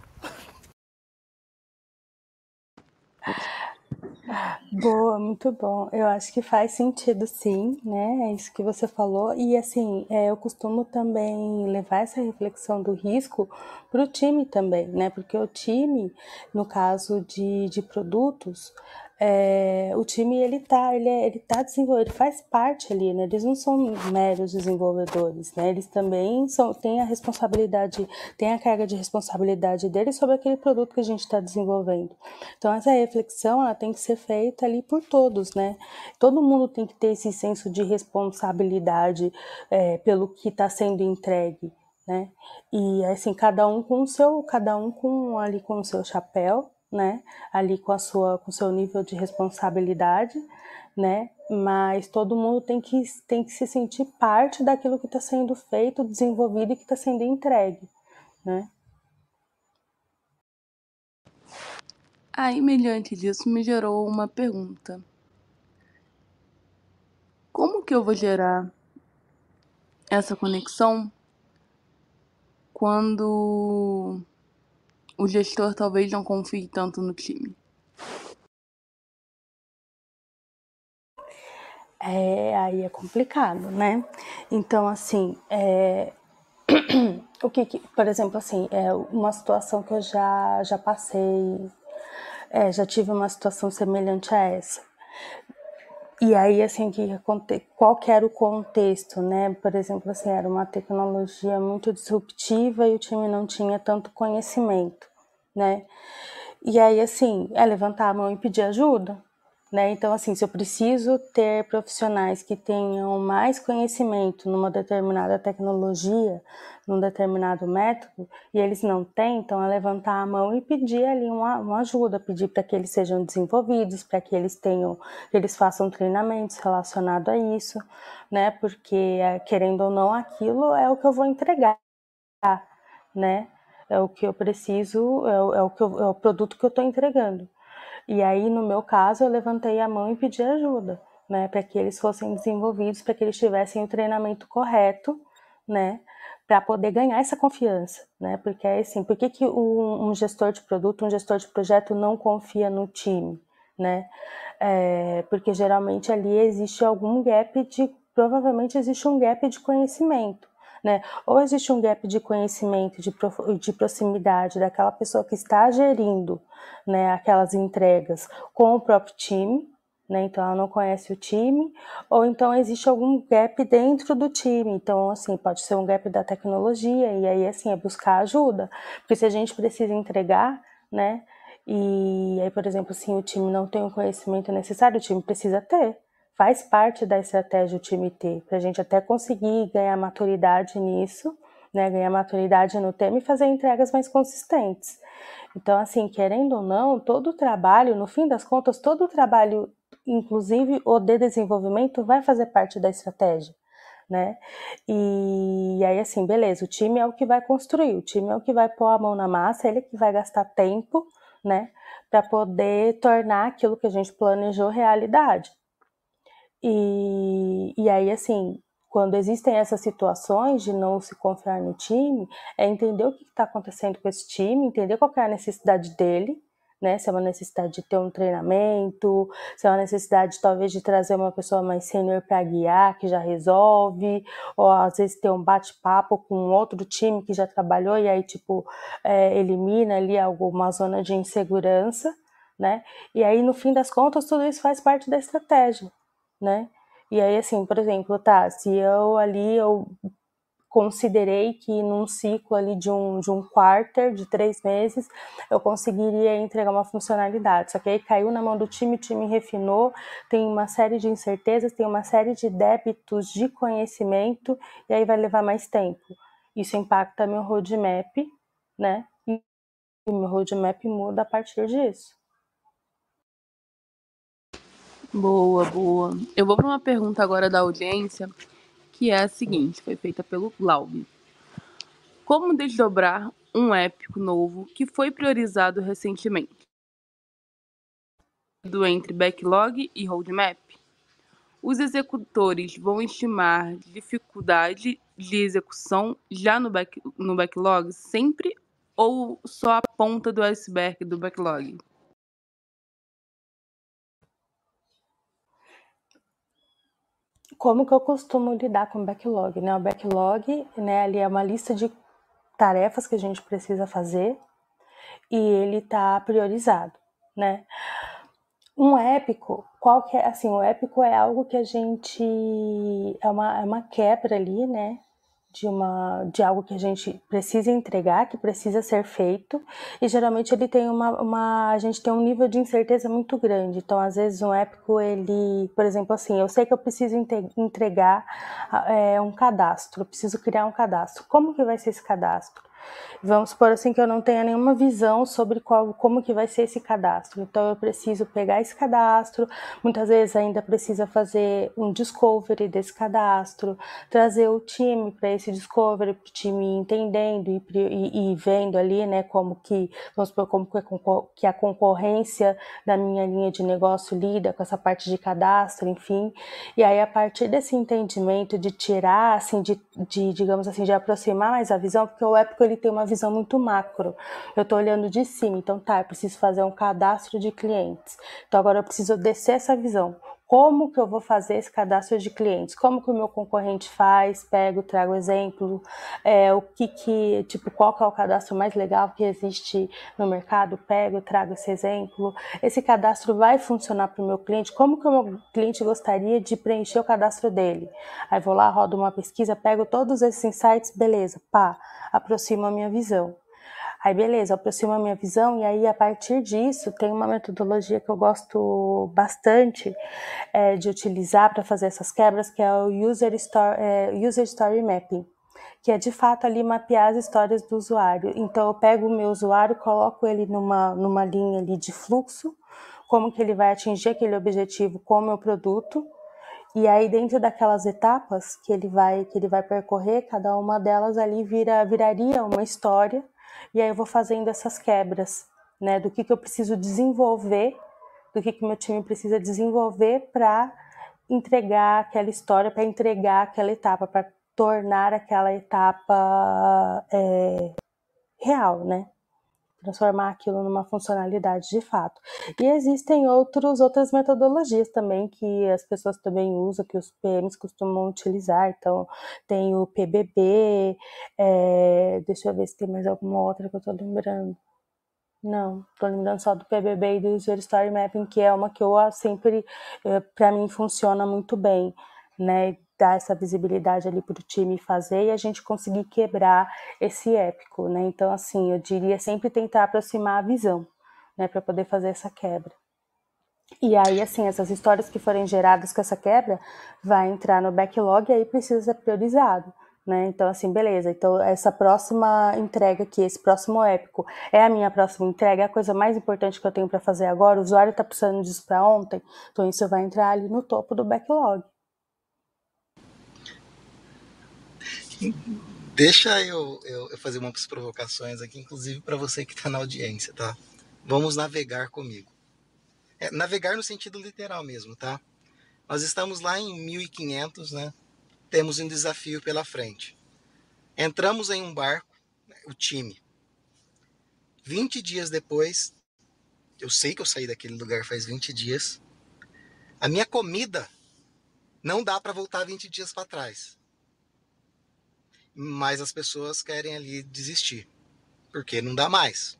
Boa, muito bom. Eu acho que faz sentido, sim, né? É isso que você falou. E assim, é, eu costumo também levar essa reflexão do risco para o time também, né? Porque o time, no caso de, de produtos, é, o time ele tá, ele, é, ele tá desenvolvendo, ele faz parte ali, né? Eles não são meros desenvolvedores, né? Eles também são, têm a responsabilidade, têm a carga de responsabilidade deles sobre aquele produto que a gente está desenvolvendo. Então essa reflexão ela tem que ser feita ali por todos, né? Todo mundo tem que ter esse senso de responsabilidade é, pelo que está sendo entregue, né? E assim cada um com o seu, cada um com ali com o seu chapéu né? Ali com a sua, com seu nível de responsabilidade, né? Mas todo mundo tem que, tem que se sentir parte daquilo que está sendo feito, desenvolvido e que está sendo entregue, né? Aí, mediante disso, me gerou uma pergunta. Como que eu vou gerar essa conexão quando o gestor talvez não confie tanto no time. é, aí é complicado, né? Então, assim, é, o que, que, por exemplo, assim, é uma situação que eu já, já passei, é, já tive uma situação semelhante a essa. E aí, assim, que, qual que era o contexto, né? Por exemplo, assim, era uma tecnologia muito disruptiva e o time não tinha tanto conhecimento, né? E aí, assim, é levantar a mão e pedir ajuda, né? Então, assim, se eu preciso ter profissionais que tenham mais conhecimento numa determinada tecnologia, num determinado método, e eles não têm, então é levantar a mão e pedir ali uma, uma ajuda, pedir para que eles sejam desenvolvidos, para que eles tenham, que eles façam treinamentos relacionados a isso, né? Porque, é, querendo ou não, aquilo é o que eu vou entregar, né? É o que eu preciso, é é o, eu, é o produto que eu estou entregando. E aí, no meu caso, eu levantei a mão e pedi ajuda, né, para que eles fossem desenvolvidos, para que eles tivessem o treinamento correto, né, para poder ganhar essa confiança, né? Porque é assim, por que, que um, um, gestor de produto, um gestor de projeto não confia no time, né? É, porque geralmente ali existe algum gap de, provavelmente existe um gap de conhecimento, né? Ou existe um gap de conhecimento, de, de proximidade daquela pessoa que está gerindo né, aquelas entregas com o próprio time, né? Então ela não conhece o time, ou então existe algum gap dentro do time. Então, assim, pode ser um gap da tecnologia, e aí assim, é buscar ajuda. Porque se a gente precisa entregar, né? E aí, por exemplo, assim, o time não tem o conhecimento necessário, o time precisa ter faz parte da estratégia o time ter, para a gente até conseguir ganhar maturidade nisso, né, ganhar maturidade no tema e fazer entregas mais consistentes. Então, assim, querendo ou não, todo o trabalho, no fim das contas, todo o trabalho, inclusive o de desenvolvimento, vai fazer parte da estratégia. Né? E aí, assim, beleza, o time é o que vai construir, o time é o que vai pôr a mão na massa, ele é que vai gastar tempo, né, para poder tornar aquilo que a gente planejou realidade. E, e aí, assim, quando existem essas situações de não se confiar no time, é entender o que está acontecendo com esse time, entender qual é a necessidade dele, né? Se é uma necessidade de ter um treinamento, se é uma necessidade talvez de trazer uma pessoa mais sênior para guiar, que já resolve, ou às vezes ter um bate-papo com outro time que já trabalhou e aí tipo é, elimina ali alguma zona de insegurança, né? E aí no fim das contas tudo isso faz parte da estratégia né? E aí, assim, por exemplo, tá, se eu ali, eu considerei que num ciclo ali de um, de um quarter, de três meses, eu conseguiria entregar uma funcionalidade. Só que aí caiu na mão do time, o time refinou, tem uma série de incertezas, tem uma série de débitos de conhecimento, e aí vai levar mais tempo. Isso impacta meu roadmap, né? E meu roadmap muda a partir disso. Boa, boa. Eu vou para uma pergunta agora da audiência, que é a seguinte, foi feita pelo Glaube. Como desdobrar um épico novo que foi priorizado recentemente? Do entre backlog e roadmap? Os executores vão estimar dificuldade de execução já no, back, no backlog sempre ou só a ponta do iceberg do backlog? Como que eu costumo lidar com o backlog, né? O backlog, né, ali é uma lista de tarefas que a gente precisa fazer e ele tá priorizado, né? Um épico, qual que é, assim, o épico é algo que a gente é uma, é uma quebra ali, né, de, uma, de algo que a gente precisa entregar, que precisa ser feito, e geralmente ele tem uma, uma a gente tem um nível de incerteza muito grande. Então, às vezes, um épico, ele, por exemplo, assim, eu sei que eu preciso entregar é, um cadastro, eu preciso criar um cadastro. Como que vai ser esse cadastro? Vamos supor assim que eu não tenha nenhuma visão sobre qual, como que vai ser esse cadastro. Então eu preciso pegar esse cadastro, muitas vezes ainda precisa fazer um discovery desse cadastro, trazer o time para esse discovery, para o time entendendo e, e, e, vendo ali, né, como que, vamos supor, como que a concorrência da minha linha de negócio lida com essa parte de cadastro, enfim. E aí a partir desse entendimento de tirar, assim, de, de digamos assim, de aproximar mais a visão, porque o Epic ele tem uma visão muito macro. Eu estou olhando de cima, então tá, eu preciso fazer um cadastro de clientes. Então agora eu preciso descer essa visão. Como que eu vou fazer esse cadastro de clientes, como que o meu concorrente faz, pego, trago exemplo, é, o que que, tipo, qual que é o cadastro mais legal que existe no mercado, pego, trago esse exemplo, esse cadastro vai funcionar para o meu cliente, como que o meu cliente gostaria de preencher o cadastro dele, aí vou lá, rodo uma pesquisa, pego todos esses insights, beleza, pá, aproximo a minha visão. Aí, beleza, aproximo a minha visão, e aí, a partir disso, tem uma metodologia que eu gosto bastante é, de utilizar para fazer essas quebras, que é o User Story, é, User Story Mapping, que é de fato ali mapear as histórias do usuário. Então, eu pego o meu usuário, coloco ele numa, numa linha ali de fluxo, como que ele vai atingir aquele objetivo com o meu produto, e aí dentro daquelas etapas que ele vai que ele vai percorrer, cada uma delas ali vira viraria uma história e aí eu vou fazendo essas quebras, né, do que, que eu preciso desenvolver, do que, que meu time precisa desenvolver para entregar aquela história, para entregar aquela etapa, para tornar aquela etapa é, real, né? Transformar aquilo numa funcionalidade de fato. E existem outros, outras metodologias também que as pessoas também usam, que os PMs costumam utilizar. Então, tem o PBB, é, deixa eu ver se tem mais alguma outra que eu estou lembrando. Não, estou lembrando só do PBB e do User Story Mapping, que é uma que eu sempre, é, para mim, funciona muito bem, né? Dar essa visibilidade ali para o time fazer e a gente conseguir quebrar esse épico, né? Então, assim, eu diria sempre tentar aproximar a visão, né, para poder fazer essa quebra. E aí, assim, essas histórias que forem geradas com essa quebra vai entrar no backlog e aí precisa ser priorizado. Né? Então, assim, beleza. Então, essa próxima entrega aqui, esse próximo épico, é a minha próxima entrega, é a coisa mais importante que eu tenho para fazer agora. O usuário está precisando disso para ontem, então isso vai entrar ali no topo do backlog. Deixa eu, eu, eu fazer umas provocações aqui, inclusive para você que está na audiência, tá? Vamos navegar comigo. É, navegar no sentido literal mesmo, tá? Nós estamos lá em 1500, né? Temos um desafio pela frente. Entramos em um barco, o time. 20 dias depois, eu sei que eu saí daquele lugar faz 20 dias. A minha comida não dá para voltar 20 dias para trás mas as pessoas querem ali desistir, porque não dá mais.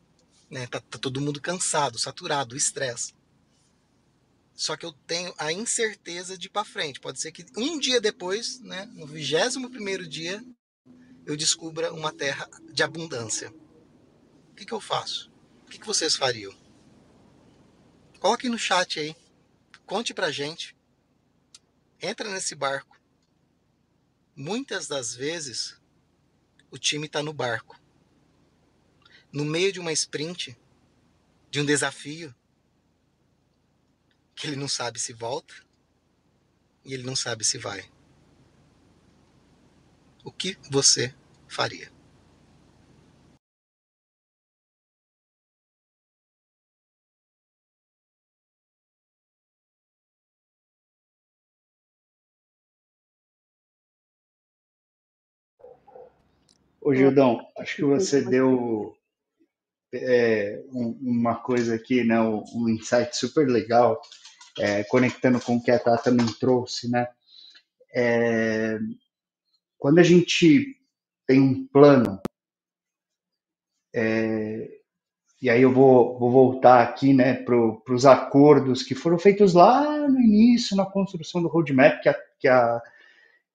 Né? Tá, tá todo mundo cansado, saturado, estresse. Só que eu tenho a incerteza de ir para frente. Pode ser que um dia depois, né, no 21 primeiro dia, eu descubra uma terra de abundância. O que, que eu faço? O que, que vocês fariam? Coloque no chat aí. Conte pra gente. Entra nesse barco. Muitas das vezes o time está no barco. No meio de uma sprint, de um desafio, que ele não sabe se volta e ele não sabe se vai. O que você faria? Ô, Gildão, acho que você deu é, um, uma coisa aqui, né, um, um insight super legal, é, conectando com o que a Tata também trouxe, né? É, quando a gente tem um plano, é, e aí eu vou, vou voltar aqui né, para os acordos que foram feitos lá no início, na construção do roadmap, que a, que a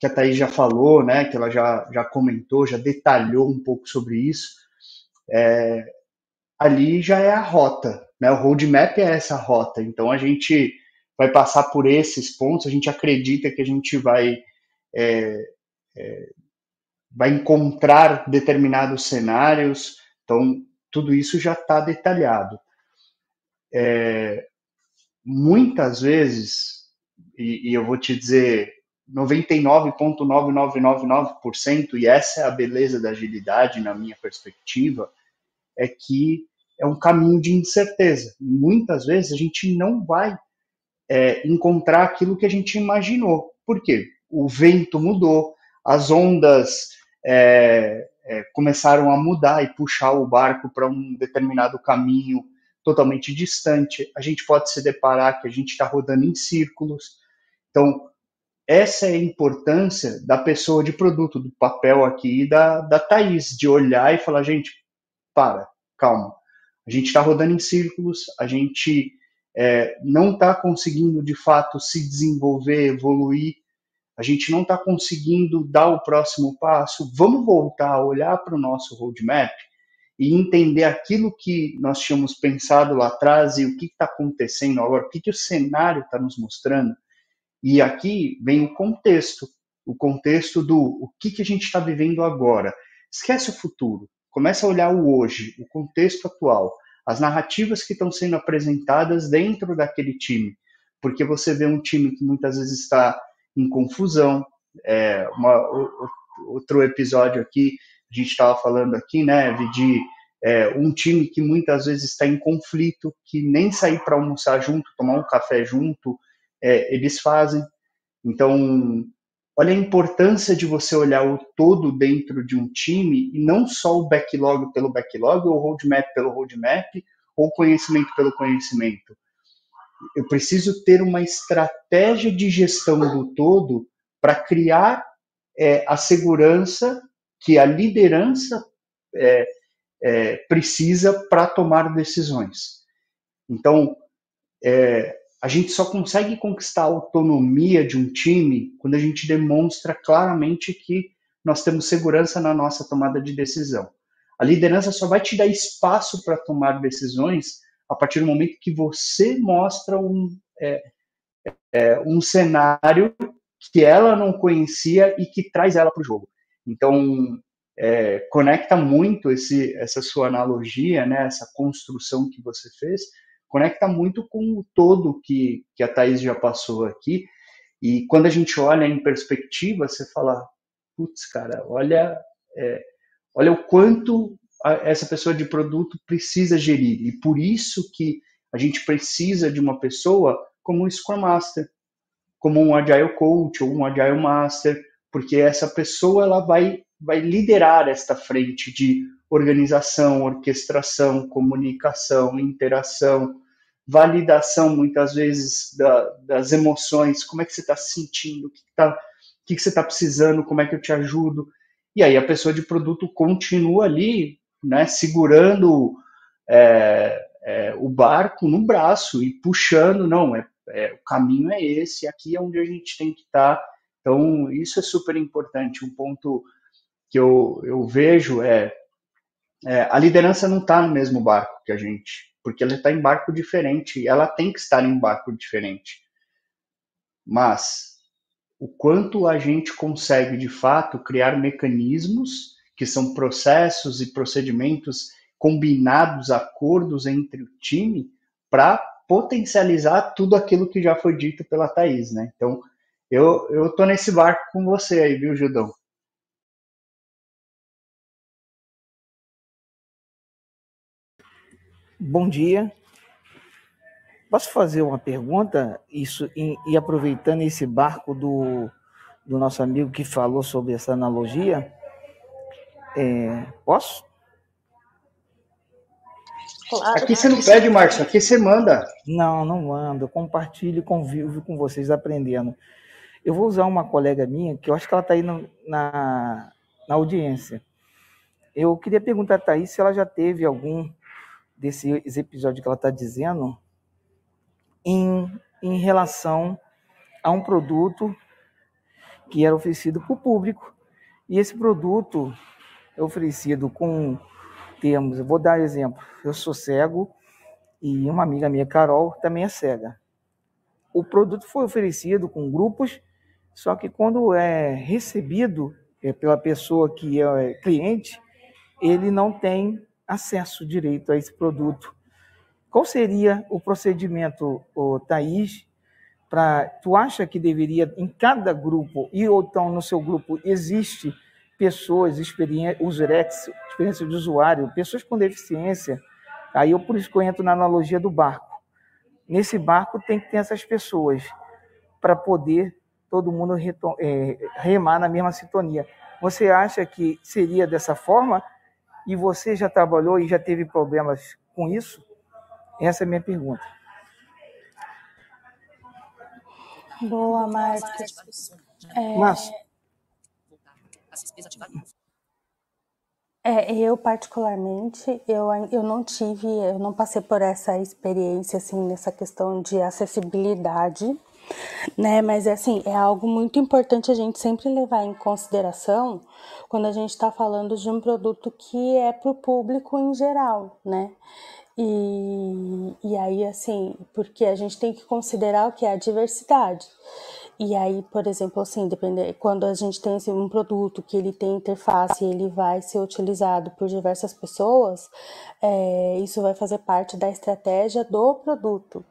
que a Thaís já falou, né, que ela já, já comentou, já detalhou um pouco sobre isso, é, ali já é a rota, né, o roadmap é essa rota, então a gente vai passar por esses pontos, a gente acredita que a gente vai, é, é, vai encontrar determinados cenários, então tudo isso já está detalhado. É, muitas vezes, e, e eu vou te dizer, 99,9999%, e essa é a beleza da agilidade, na minha perspectiva, é que é um caminho de incerteza. Muitas vezes a gente não vai é, encontrar aquilo que a gente imaginou. Por quê? O vento mudou, as ondas é, é, começaram a mudar e puxar o barco para um determinado caminho totalmente distante. A gente pode se deparar que a gente está rodando em círculos Então, essa é a importância da pessoa de produto, do papel aqui da, da Thaís, de olhar e falar, gente, para, calma. A gente está rodando em círculos, a gente é, não está conseguindo de fato se desenvolver, evoluir, a gente não está conseguindo dar o próximo passo. Vamos voltar a olhar para o nosso roadmap e entender aquilo que nós tínhamos pensado lá atrás e o que está acontecendo agora, o que, que o cenário está nos mostrando. E aqui vem o contexto, o contexto do o que, que a gente está vivendo agora. Esquece o futuro, começa a olhar o hoje, o contexto atual, as narrativas que estão sendo apresentadas dentro daquele time, porque você vê um time que muitas vezes está em confusão. É, uma, outro episódio aqui a gente estava falando aqui, né, de é, um time que muitas vezes está em conflito, que nem sair para almoçar junto, tomar um café junto, é, eles fazem. Então, olha a importância de você olhar o todo dentro de um time e não só o backlog pelo backlog, ou roadmap pelo roadmap, ou conhecimento pelo conhecimento. Eu preciso ter uma estratégia de gestão do todo para criar é, a segurança que a liderança é, é, precisa para tomar decisões. Então, é, a gente só consegue conquistar a autonomia de um time quando a gente demonstra claramente que nós temos segurança na nossa tomada de decisão. A liderança só vai te dar espaço para tomar decisões a partir do momento que você mostra um, é, é, um cenário que ela não conhecia e que traz ela para o jogo. Então, é, conecta muito esse, essa sua analogia, né, essa construção que você fez, conecta muito com o todo que, que a Thaís já passou aqui. E quando a gente olha em perspectiva, você fala, putz, cara, olha, é, olha o quanto a, essa pessoa de produto precisa gerir. E por isso que a gente precisa de uma pessoa como um Scrum Master, como um Agile Coach ou um Agile Master, porque essa pessoa ela vai vai liderar esta frente de organização, orquestração, comunicação, interação, validação muitas vezes da, das emoções, como é que você está se sentindo, o que, tá, que, que você está precisando, como é que eu te ajudo. E aí a pessoa de produto continua ali, né, segurando é, é, o barco no braço e puxando, não, é, é, o caminho é esse, aqui é onde a gente tem que estar. Tá. Então, isso é super importante. Um ponto que eu, eu vejo é, é a liderança não está no mesmo barco que a gente, porque ela está em barco diferente, ela tem que estar em barco diferente. Mas o quanto a gente consegue, de fato, criar mecanismos que são processos e procedimentos combinados, acordos entre o time, para potencializar tudo aquilo que já foi dito pela Thaís, né? Então, eu, eu tô nesse barco com você aí, viu, Judão? Bom dia. Posso fazer uma pergunta? Isso e, e, aproveitando esse barco do, do nosso amigo que falou sobre essa analogia, é, posso? Claro. Aqui você não pede, Marcos, aqui você manda. Não, não mando. Eu compartilho e convivo com vocês aprendendo. Eu vou usar uma colega minha, que eu acho que ela está aí no, na, na audiência. Eu queria perguntar a Thaís se ela já teve algum desse episódio que ela está dizendo em, em relação a um produto que era oferecido para o público. E esse produto é oferecido com termos, eu vou dar exemplo, eu sou cego e uma amiga minha, Carol, também é cega. O produto foi oferecido com grupos, só que quando é recebido é, pela pessoa que é cliente, ele não tem acesso direito a esse produto. Qual seria o procedimento, Thaís, para tu acha que deveria em cada grupo e ou então no seu grupo existe pessoas experiência userex, experiência de usuário, pessoas com deficiência. Aí eu por isso que eu entro na analogia do barco. Nesse barco tem que ter essas pessoas para poder todo mundo é, remar na mesma sintonia. Você acha que seria dessa forma e você já trabalhou e já teve problemas com isso? Essa é a minha pergunta. Boa, Marcos. É, é, eu particularmente, eu, eu não tive, eu não passei por essa experiência, assim, nessa questão de acessibilidade, né? Mas, assim, é algo muito importante a gente sempre levar em consideração quando a gente está falando de um produto que é para o público em geral, né? E, e aí, assim, porque a gente tem que considerar o que é a diversidade. E aí, por exemplo, assim, depende, quando a gente tem assim, um produto que ele tem interface e ele vai ser utilizado por diversas pessoas, é, isso vai fazer parte da estratégia do produto,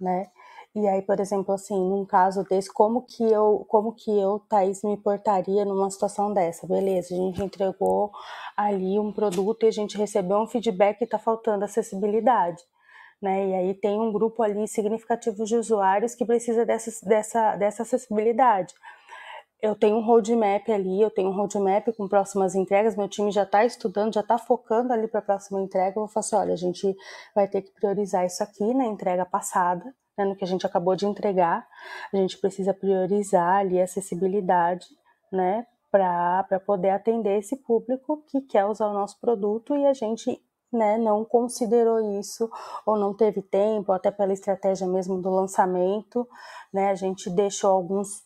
né? E aí, por exemplo, assim, num caso desse, como que eu, como que eu, Thaís, me portaria numa situação dessa? Beleza, a gente entregou ali um produto e a gente recebeu um feedback que está faltando acessibilidade. Né? E aí tem um grupo ali significativo de usuários que precisa dessa, dessa, dessa acessibilidade. Eu tenho um roadmap ali, eu tenho um roadmap com próximas entregas, meu time já está estudando, já está focando ali para a próxima entrega. Eu vou falar assim: olha, a gente vai ter que priorizar isso aqui na entrega passada, né, no que a gente acabou de entregar. A gente precisa priorizar ali a acessibilidade, né, para poder atender esse público que quer usar o nosso produto e a gente né, não considerou isso ou não teve tempo, até pela estratégia mesmo do lançamento, né, a gente deixou alguns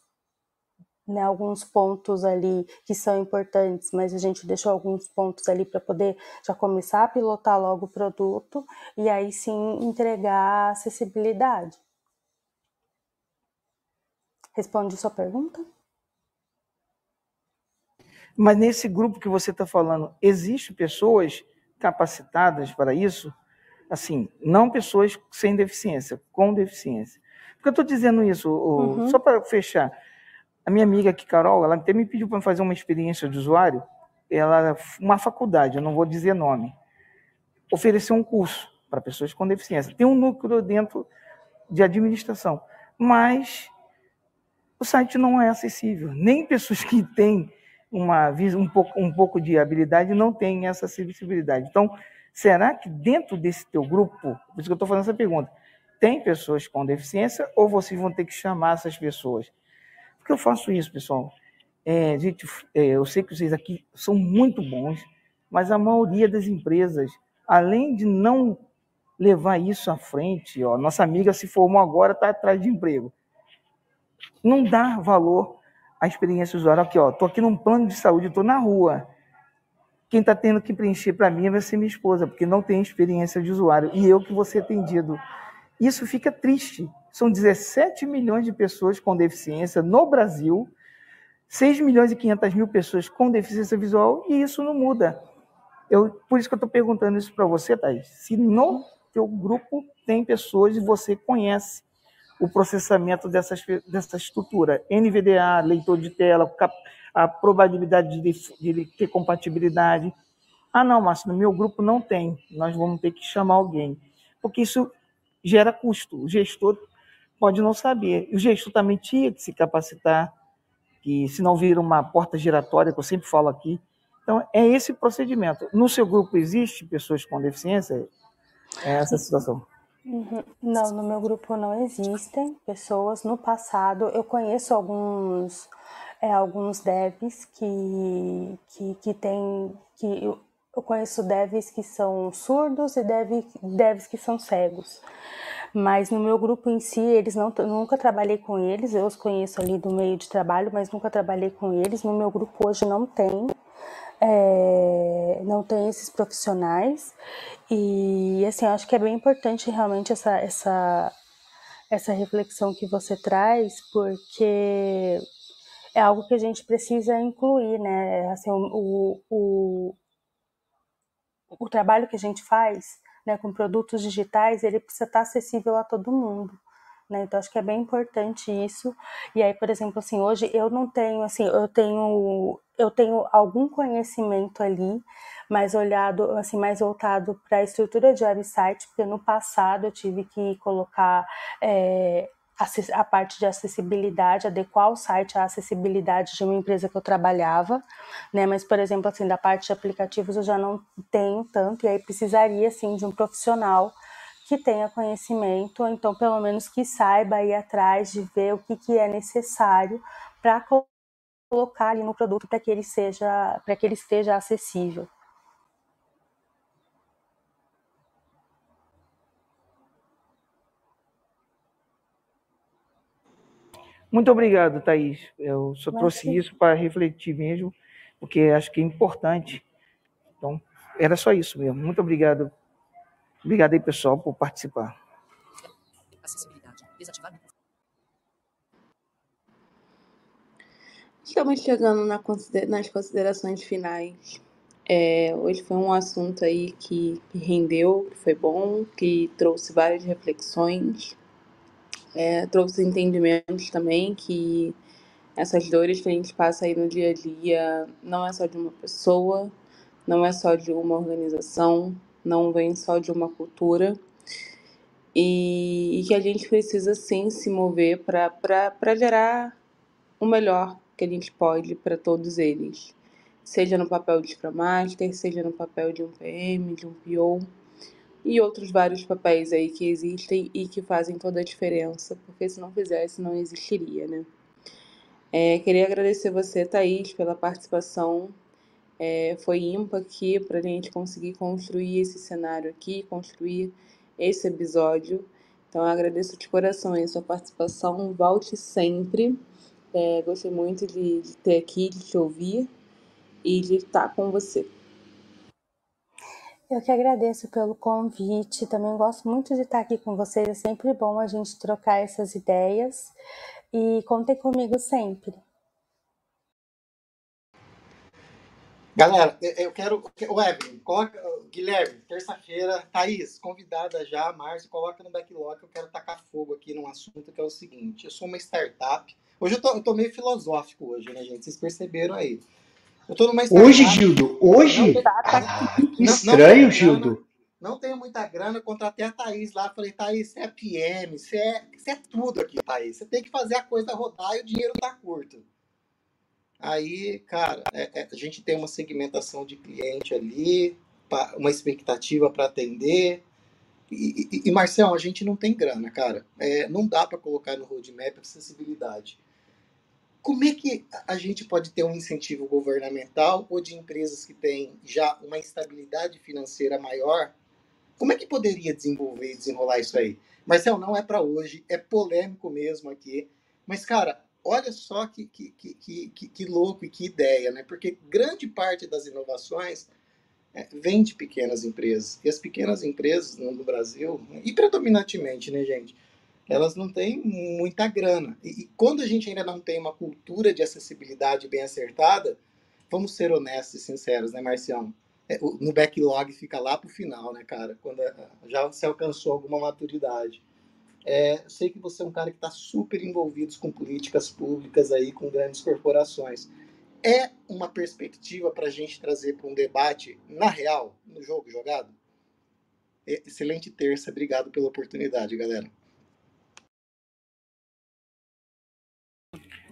né, alguns pontos ali que são importantes, mas a gente deixou alguns pontos ali para poder já começar a pilotar logo o produto e aí sim entregar acessibilidade. Responde sua pergunta? mas nesse grupo que você está falando, existe pessoas capacitadas para isso? Assim, não pessoas sem deficiência, com deficiência. Por que eu estou dizendo isso? Uhum. Só para fechar, a minha amiga aqui, Carol, ela até me pediu para fazer uma experiência de usuário. Ela, uma faculdade, eu não vou dizer nome, ofereceu um curso para pessoas com deficiência. Tem um núcleo dentro de administração, mas o site não é acessível. Nem pessoas que têm uma um pouco, um pouco de habilidade não têm essa acessibilidade. Então, será que dentro desse teu grupo, por isso que eu estou fazendo essa pergunta, tem pessoas com deficiência ou vocês vão ter que chamar essas pessoas? Que eu faço isso, pessoal? É, gente, é, eu sei que vocês aqui são muito bons, mas a maioria das empresas, além de não levar isso à frente, ó, nossa amiga se formou agora, está atrás de emprego não dá valor à experiência usuária. Aqui, ó, tô aqui num plano de saúde, estou na rua. Quem está tendo que preencher para mim vai ser minha esposa, porque não tem experiência de usuário. E eu que vou ser atendido. Isso fica triste. São 17 milhões de pessoas com deficiência no Brasil, 6 milhões e 500 mil pessoas com deficiência visual, e isso não muda. Eu, por isso que eu estou perguntando isso para você, Thaís. Se no teu grupo tem pessoas e você conhece o processamento dessas, dessa estrutura. NVDA, leitor de tela, a probabilidade de, de ter compatibilidade. Ah, não, Márcio, no meu grupo não tem. Nós vamos ter que chamar alguém. Porque isso gera custo. O gestor pode não saber. E o gestor também tinha que se capacitar, que se não vira uma porta giratória, que eu sempre falo aqui. Então, é esse procedimento. No seu grupo existe pessoas com deficiência? É essa situação. Uhum. Não, no meu grupo não existem pessoas. No passado, eu conheço alguns, é, alguns devs que, que, que têm. Que eu, eu conheço devs que são surdos e dev, devs que são cegos. Mas no meu grupo em si, eles não, nunca trabalhei com eles. Eu os conheço ali do meio de trabalho, mas nunca trabalhei com eles. No meu grupo hoje não tem. É, não tem esses profissionais e assim eu acho que é bem importante realmente essa essa essa reflexão que você traz porque é algo que a gente precisa incluir né assim o, o, o trabalho que a gente faz né com produtos digitais ele precisa estar acessível a todo mundo né? Então acho que é bem importante isso. E aí, por exemplo, assim, hoje eu não tenho, assim, eu tenho, eu tenho algum conhecimento ali, mais olhado, assim, mais voltado para a estrutura de website, porque no passado eu tive que colocar é, a parte de acessibilidade, adequar o site à acessibilidade de uma empresa que eu trabalhava, né? Mas, por exemplo, assim, da parte de aplicativos eu já não tenho tanto, e aí precisaria, assim, de um profissional que tenha conhecimento, ou então pelo menos que saiba ir atrás de ver o que, que é necessário para colocar ali no produto para que ele seja, para que ele esteja acessível. Muito obrigado, Thaís. Eu só Mas trouxe sim. isso para refletir mesmo, porque acho que é importante. Então, era só isso mesmo. Muito obrigado. Obrigado aí, pessoal, por participar. Acessibilidade. Estamos chegando na nas considerações finais. É, hoje foi um assunto aí que, que rendeu, que foi bom, que trouxe várias reflexões é, trouxe entendimentos também que essas dores que a gente passa aí no dia a dia não é só de uma pessoa, não é só de uma organização, não vem só de uma cultura. E, e que a gente precisa sim se mover para gerar o melhor que a gente pode para todos eles. Seja no papel de Scrum Master, seja no papel de um PM, de um PO e outros vários papéis aí que existem e que fazem toda a diferença, porque se não fizesse, não existiria, né? É, queria agradecer você, Thaís, pela participação. É, foi ímpar aqui para a gente conseguir construir esse cenário aqui, construir esse episódio. Então, agradeço de coração a sua participação. Volte sempre. É, gostei muito de, de ter aqui, de te ouvir e de estar com você. Eu que agradeço pelo convite, também gosto muito de estar aqui com vocês, é sempre bom a gente trocar essas ideias e contem comigo sempre. Galera, eu quero. O Evelyn, coloca. Guilherme, terça-feira, Thaís, convidada já, Márcio, coloca no backlog. Eu quero tacar fogo aqui num assunto que é o seguinte: eu sou uma startup. Hoje eu tô, eu tô meio filosófico hoje, né, gente? Vocês perceberam aí. Eu tô numa Hoje, Gildo? Hoje? Não, ah, estranho, não Gildo. não tenho muita grana, contratei a Thaís lá, falei, Thaís, você é PM, você é, você é tudo aqui, Thaís. Você tem que fazer a coisa rodar e o dinheiro tá curto. Aí, cara, é, é, a gente tem uma segmentação de cliente ali, uma expectativa para atender. E, e, e, Marcelo, a gente não tem grana, cara. É, não dá para colocar no roadmap acessibilidade. Como é que a gente pode ter um incentivo governamental ou de empresas que têm já uma estabilidade financeira maior? Como é que poderia desenvolver e desenrolar isso aí? Marcel, não é para hoje, é polêmico mesmo aqui. Mas, cara, olha só que, que, que, que, que louco e que ideia, né? Porque grande parte das inovações é, vem de pequenas empresas. E as pequenas empresas no Brasil, e predominantemente, né, gente? Elas não têm muita grana. E, e, quando a gente ainda não tem uma cultura de acessibilidade bem acertada, vamos ser honestos e sinceros, né, Marcião? É, o, no backlog fica lá pro final, né, cara? Quando já se alcançou alguma maturidade. É, eu sei que você é um cara que está super envolvido com políticas públicas aí, com grandes corporações. É uma perspectiva para a gente trazer para um debate na real, no jogo jogado? Excelente terça, obrigado pela oportunidade, galera.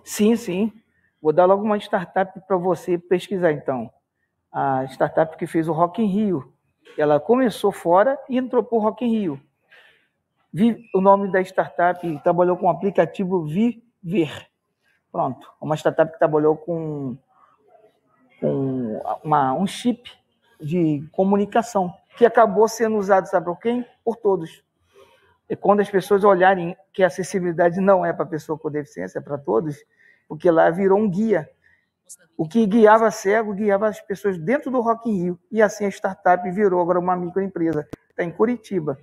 Sim, sim. Vou dar logo uma startup para você pesquisar, então. A startup que fez o Rock in Rio. Ela começou fora e entrou para o Rock in Rio. O nome da startup trabalhou com o aplicativo Viver. Pronto. Uma startup que trabalhou com, com uma, um chip de comunicação que acabou sendo usado, sabe por quem? Por todos. E quando as pessoas olharem que a acessibilidade não é para pessoa com deficiência, é para todos, porque lá virou um guia. O que guiava cego, guiava as pessoas dentro do Rock in Rio. E assim a startup virou agora uma microempresa. Está em Curitiba.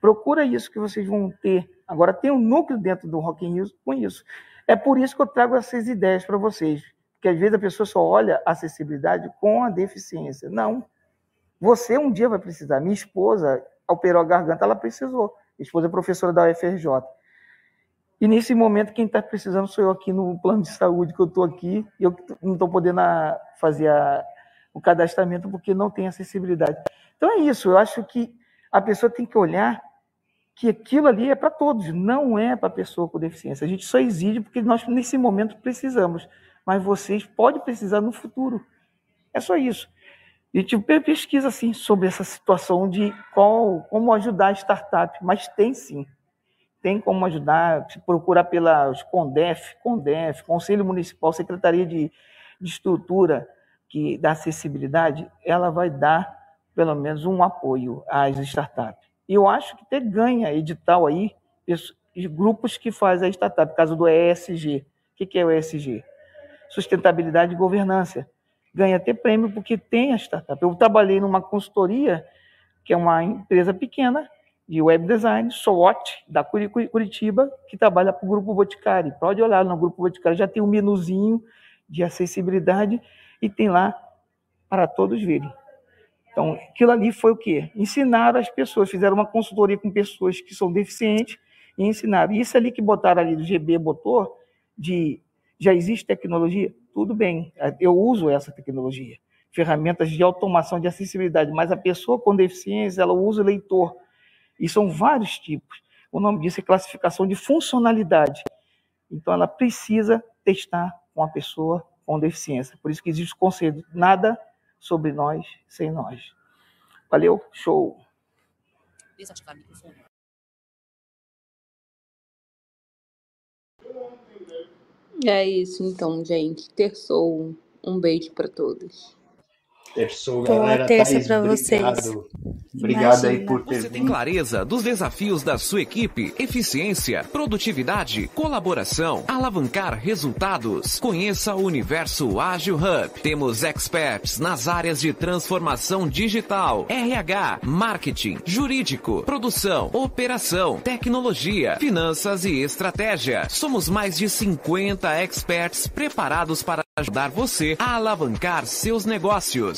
Procura isso que vocês vão ter. Agora tem um núcleo dentro do Rock in Rio com isso. É por isso que eu trago essas ideias para vocês. Porque às vezes a pessoa só olha a acessibilidade com a deficiência. Não. Você um dia vai precisar. Minha esposa operou a garganta, ela precisou. Esposa é professora da UFRJ. E nesse momento, quem está precisando sou eu aqui no plano de saúde, que eu estou aqui, e eu não estou podendo ah, fazer a, o cadastramento porque não tem acessibilidade. Então é isso, eu acho que a pessoa tem que olhar que aquilo ali é para todos, não é para a pessoa com deficiência. A gente só exige porque nós, nesse momento, precisamos. Mas vocês podem precisar no futuro. É só isso. E tive pesquisa assim sobre essa situação de qual, como ajudar a startup, mas tem sim. Tem como ajudar, se procurar pelas CONDEF, CONDEF, Conselho Municipal, Secretaria de, de Estrutura que da acessibilidade, ela vai dar pelo menos um apoio às startups. E eu acho que até ganha edital aí, grupos que fazem a startup, caso do ESG. O que é o ESG? Sustentabilidade e governança ganha até prêmio porque tem a startup. Eu trabalhei numa consultoria, que é uma empresa pequena, de web design, SWOT, da Curitiba, que trabalha para o Grupo Boticário. Pode olhar no Grupo Boticário, já tem um menuzinho de acessibilidade e tem lá para todos verem. Então, aquilo ali foi o quê? Ensinaram as pessoas, fizeram uma consultoria com pessoas que são deficientes e ensinaram. Isso ali que botaram ali, do GB botou, de já existe tecnologia? Tudo bem, eu uso essa tecnologia. Ferramentas de automação de acessibilidade, mas a pessoa com deficiência, ela usa o leitor. E são vários tipos. O nome disso é classificação de funcionalidade. Então, ela precisa testar com a pessoa com deficiência. Por isso que existe o conselho, nada sobre nós sem nós. Valeu, show! Desativar microfone. É isso então, gente. Terçou. Um beijo para todos. Terçou, galera. Boa terça para vocês. Obrigado aí por ter Você tem clareza dos desafios da sua equipe, eficiência, produtividade, colaboração, alavancar resultados. Conheça o Universo Ágil Hub. Temos experts nas áreas de transformação digital, RH, marketing, jurídico, produção, operação, tecnologia, finanças e estratégia. Somos mais de 50 experts preparados para ajudar você a alavancar seus negócios.